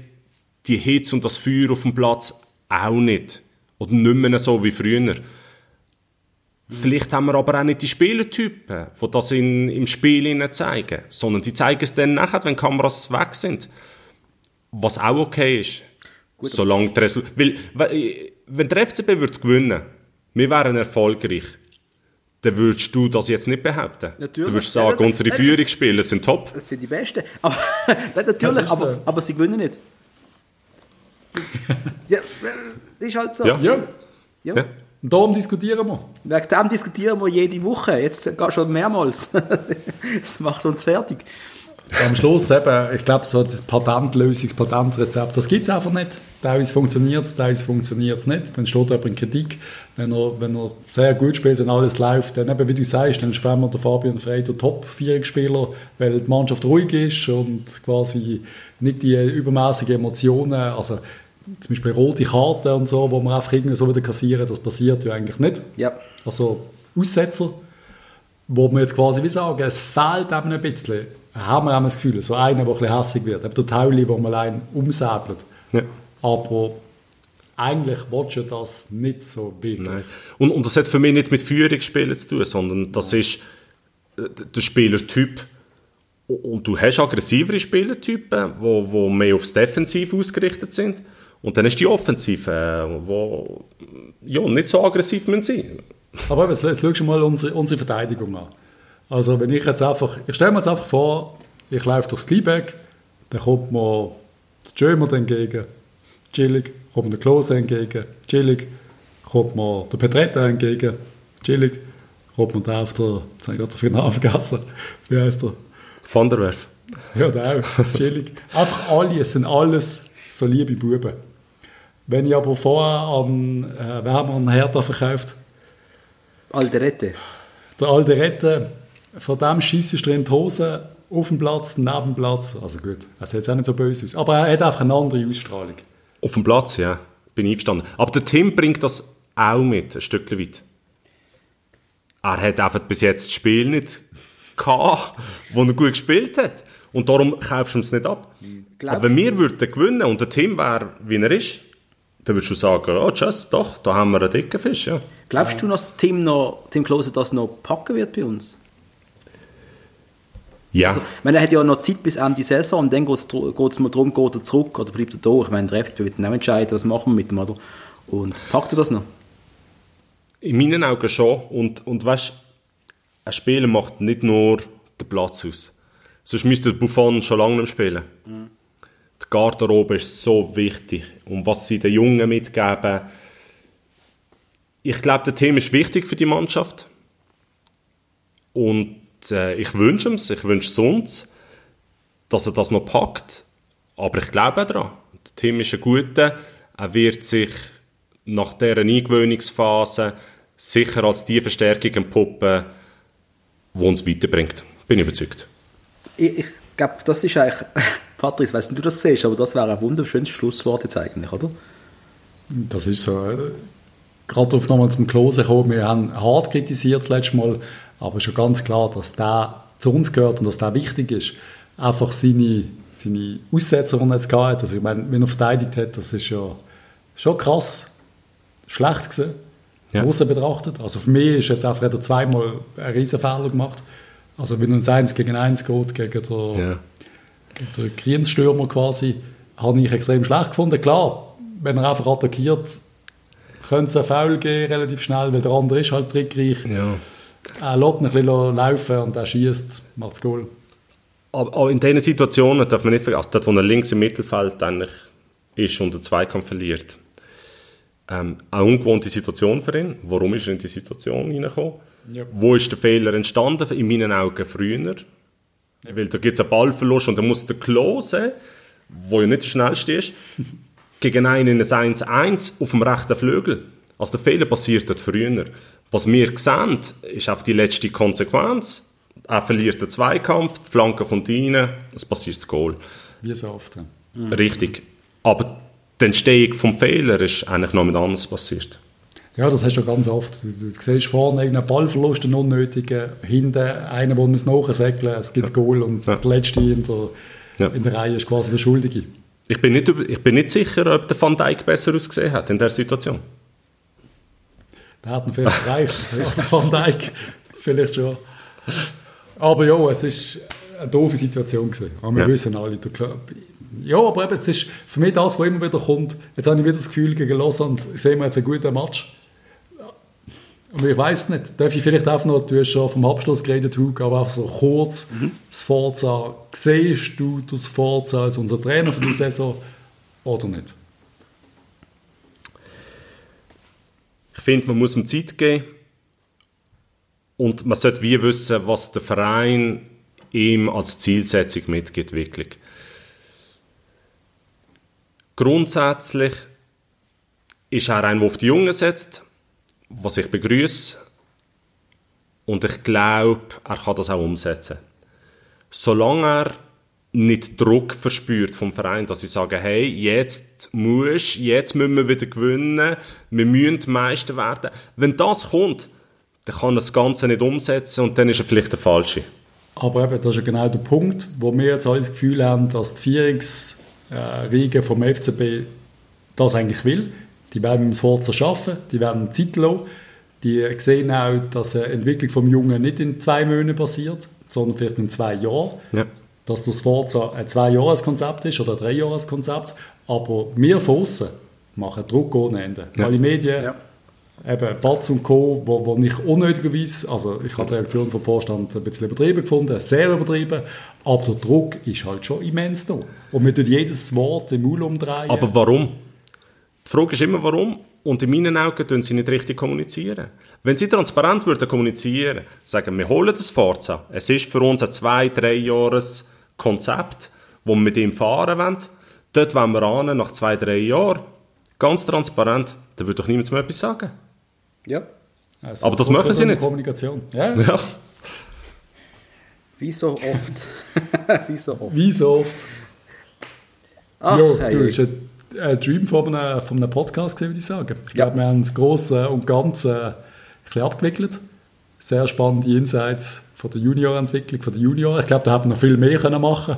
die Hitze und das Feuer auf dem Platz auch nicht. Oder nicht mehr so wie früher. Vielleicht haben wir aber auch nicht die Spielertypen, die das in, im Spiel zeigen, sondern die zeigen es dann nachher, wenn Kameras weg sind. Was auch okay ist. Gut, solange der Resul weil, wenn der FCB würde gewinnen, wir wären erfolgreich, dann würdest du das jetzt nicht behaupten. Natürlich. Du würdest sagen, ja, unsere Führungsspieler sind top. Das sind die Besten. Aber, [LAUGHS] natürlich, aber, so. aber sie gewinnen nicht. [LAUGHS] ja, das ist halt so. Ja. ja. ja. Und darum diskutieren wir. Wegen dem diskutieren wir jede Woche. Jetzt schon mehrmals. [LAUGHS] das macht uns fertig. Am Schluss eben, ich glaube, so das Patentlösung, das Patentrezept, das gibt es einfach nicht. Teilweise funktioniert es, teilweise funktioniert es nicht. Dann steht jemand in Kritik. Wenn er, wenn er sehr gut spielt und alles läuft, dann eben, wie du sagst, dann ist wir der Fabian Frey der Top-Vierungsspieler, weil die Mannschaft ruhig ist und quasi nicht die übermäßigen Emotionen, also zum Beispiel rote Karten und so, wo man einfach irgendwie so wieder kassieren, das passiert ja eigentlich nicht. Ja. Also Aussetzer, wo man jetzt quasi wie sagen, es fehlt eben ein bisschen, haben wir auch das Gefühl, so einer, der ein bisschen hässig wird, eben der Tauli, wo man allein umsäbelt. Ja. Aber eigentlich willst du das nicht so. Nein. Und, und das hat für mich nicht mit Führungsspielen zu tun, sondern das ja. ist äh, der Spielertyp, und du hast aggressivere Spielertypen, die wo, wo mehr aufs Defensiv ausgerichtet sind. Und dann ist die Offensive, äh, wo ja, nicht so aggressiv müssen sein Aber jetzt, jetzt schau mal unsere, unsere Verteidigung an. Also wenn ich jetzt einfach, ich stelle mir jetzt einfach vor, ich laufe durchs Kleeback, dann kommt mir der Jömer entgegen, chillig, kommt mir der Klose entgegen, chillig, kommt mir der Petretta entgegen, chillig, kommt mir der auf der, jetzt habe ich gerade den Namen vergessen, wie heißt der? Van der Werf. Ja, da auch. Chillig. Einfach alle, es sind alles so liebe Buben. Wenn ich aber vorher an, äh, wer haben wir einen Hertha verkauft? Alderette. Der alte Von dem schießt er in die Hose, auf dem Platz, neben dem Platz. Also gut, er sieht jetzt auch nicht so böse aus. Aber er hat einfach eine andere Ausstrahlung. Auf dem Platz, ja. Bin einverstanden. Aber der Tim bringt das auch mit, ein Stückchen weit. Er hat einfach bis jetzt das Spiel nicht gehabt, wo er gut gespielt hat. Und darum kaufst du es nicht ab. Glaubst Aber wenn wir würden gewinnen und der Tim wäre, wie er ist, dann würdest du sagen, oh, tschüss, doch, da haben wir einen dicken Fisch, ja. Glaubst du, dass Tim, noch, Tim Klose das noch packen wird bei uns? Ja. Also, ich meine, er hat ja noch Zeit bis Ende Saison und dann geht es mal darum, geht er zurück oder bleibt er da. Ich meine, der FCB wird dann auch entscheiden, was machen wir mit ihm, oder? Und packt er das noch? In meinen Augen schon. Und, und weißt ein Spieler macht nicht nur den Platz aus. Sonst müsste der Buffon schon lange nicht spielen. Die Garderobe ist so wichtig. Und was sie den Jungen mitgeben. Ich glaube, der Team ist wichtig für die Mannschaft. Und äh, ich wünsche ihm ich wünsche es uns, dass er das noch packt. Aber ich glaube auch daran. Der Team ist ein guter. Er wird sich nach dieser Eingewöhnungsphase sicher als die Verstärkung entpuppen, die uns weiterbringt. Bin ich überzeugt. Ich, ich glaube, das ist eigentlich, [LAUGHS] Patrice, ich weiß nicht, wie du das siehst, aber das wäre ein wunderschönes Schlusswort jetzt eigentlich, oder? Das ist so. Gerade auf nochmal zum Klose kommen, wir haben hart kritisiert das letzte Mal, aber schon ganz klar, dass der zu uns gehört und dass der wichtig ist. Einfach seine, seine Aussetzer, die er jetzt gehabt hat, also ich meine, wenn er verteidigt hat, das ist ja schon krass schlecht gesehen, Ja. ja. betrachtet. Also für mich ist jetzt einfach hat er zweimal einen riesen Fehler gemacht. Also wenn er ins 1 gegen 1 geht, gegen den, Ja. der Grenzstürmer quasi, habe ich extrem schlecht gefunden. Klar, wenn er einfach attackiert, könnte es einen Foul geben, relativ schnell, weil der andere ist halt trickreich. Ja. Er lässt ihn ein bisschen laufen und er schießt, macht das Goal. Aber in diesen Situationen darf man nicht vergessen, also dort, wo er links im Mittelfeld eigentlich ist und den Zweikampf verliert. Ähm, eine ungewohnte Situation für ihn. Warum ist er in die Situation hineingekommen? Ja. Wo ist der Fehler entstanden? In meinen Augen früher. Weil da gibt es einen Ballverlust und dann muss der Klose, wo ja nicht der schnellste ist, [LAUGHS] gegen einen in ein 1-1 auf dem rechten Flügel. Also der Fehler passiert dort früher. Was wir sehen, ist einfach die letzte Konsequenz. Er verliert den Zweikampf, die Flanke kommt rein, es passiert das Goal. Wie so oft. ja. Richtig. Aber die Entstehung vom Fehler ist eigentlich noch mit anders passiert. Ja, das hast du ganz oft. Du, du siehst vorne irgendeinen Ballverlust, einen unnötigen, hinten einer, der muss nachsäckeln, es gibt das Goal und Ja. der Letzte in der, Ja. in der Reihe ist quasi der Schuldige. Ich bin, nicht, ich bin nicht sicher, ob der Van Dijk besser ausgesehen hat in der Situation. Der hat ihn vielleicht erreicht. Also Van Dijk vielleicht schon. Aber ja, es ist eine doofe Situation gewesen. Aber wir Ja. wissen alle, der Club. Ja, aber eben, es ist für mich das, was immer wieder kommt. Jetzt habe ich wieder das Gefühl, gegen Lausanne sehen wir jetzt einen guten Match. Aber ich weiß nicht, darf ich vielleicht auch noch, du hast schon vom Abschluss geredet, Hug, aber einfach so kurz, das Forza, siehst du das Forza als unser Trainer für die Saison oder nicht? Ich finde, man muss ihm Zeit geben und man sollte wie wissen, was der Verein ihm als Zielsetzung mitgibt, wirklich. Grundsätzlich ist er ein, der auf die Jungen setzt, was ich begrüße. Und ich glaube, er kann das auch umsetzen. Solange er nicht Druck verspürt vom Verein, dass sie sagen, hey, jetzt musst, jetzt müssen wir wieder gewinnen, wir müssen Meister werden. Wenn das kommt, dann kann er das Ganze nicht umsetzen und dann ist er vielleicht der Falsche. Aber eben, das ist ja genau der Punkt, wo wir jetzt alle das Gefühl haben, dass die Vierungsriege vom FCB das eigentlich will. Die werden mit dem Sforza arbeiten, die werden Zeit lassen. Die sehen auch, dass eine Entwicklung vom Jungen nicht in zwei Monaten passiert, sondern vielleicht in zwei Jahren. Ja. Dass das Sforza ein Zwei-Jahres-Konzept ist oder ein Drei-Jahres-Konzept. Aber wir von aussen machen Druck ohne Ende. Ja. Alle Medien, Ja. eben Batz und Co., wo, wo ich unnötigerweise, also ich habe die Reaktion vom Vorstand ein bisschen übertrieben gefunden, sehr übertrieben, aber der Druck ist halt schon immens da. Und wir tun jedes Wort im Maul umdrehen. Aber warum? Die Frage ist immer, warum? Und in meinen Augen tun sie nicht richtig kommunizieren. Wenn sie transparent würden kommunizieren, sagen, wir holen das Forza, es ist für uns ein zwei, drei Jahres Konzept, wo wir mit ihm fahren wollen. Dort wollen wir an, nach zwei, drei Jahren. Ganz transparent. Da würde doch niemand mehr etwas sagen. Ja. Also, Aber das machen sie nicht. Kommunikation. Ja. Ja. Wie so oft. [LAUGHS] Wie so oft. Wie so oft. Ach, ja, du hey. ein, ein Dream von einem, von einem Podcast gesehen, würde ich sagen. Ich Ja. glaube, wir haben das Grosse und Ganze ein bisschen abgewickelt. Sehr spannende Insights von der Juniorentwicklung, von den Junioren. Ich glaube, da hätten wir noch viel mehr können machen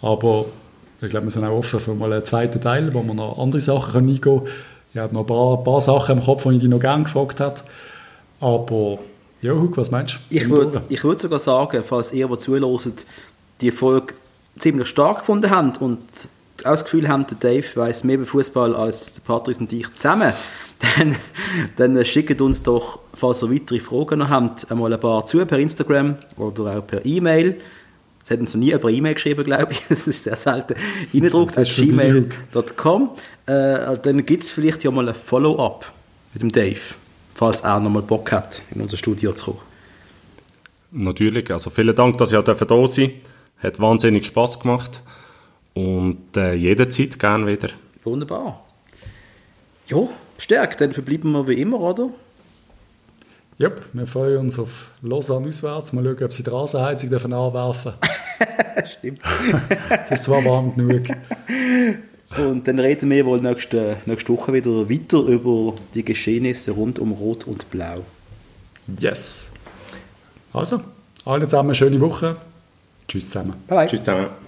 Aber ich glaube, wir sind auch offen für mal einen zweiten Teil, wo wir noch andere Sachen können eingehen können. Ich habe noch ein paar, paar Sachen im Kopf, die ich dich noch gerne gefragt habe. Aber, ja, Huck, was meinst du? Ich würde ich würd sogar sagen, falls ihr, die zuhört, die Folge ziemlich stark gefunden habt und auch das Gefühl habt, der Dave weiss mehr über Fußball als der Patrice und ich zusammen, [LAUGHS] dann, dann schickt uns doch, falls ihr weitere Fragen noch habt, einmal ein paar zu per Instagram oder auch per E-Mail. Es hat uns noch nie über E-Mail geschrieben, glaube ich. [LAUGHS] Das ist sehr selten. Reingedruckt Das at gmail.com. Äh, dann gibt es vielleicht ja mal ein Follow-up mit dem Dave, falls er noch mal Bock hat, in unser Studio zu kommen. Natürlich. Also vielen Dank, dass ihr da sein. Hat wahnsinnig Spass gemacht. Und äh, jederzeit gern wieder. Wunderbar. Ja, bestärkt, dann verbleiben wir wie immer, oder? Yep, wir freuen uns auf Lausanne auswärts. Mal schauen, ob sie die Rasenheizung dürfen anwerfen [LAUGHS] Stimmt. Es ist zwar warm genug. Und dann reden wir wohl nächste, nächste Woche wieder weiter über die Geschehnisse rund um Rot und Blau. Yes. Also, alle zusammen eine schöne Woche. Tschüss zusammen. Bye bye. Tschüss zusammen.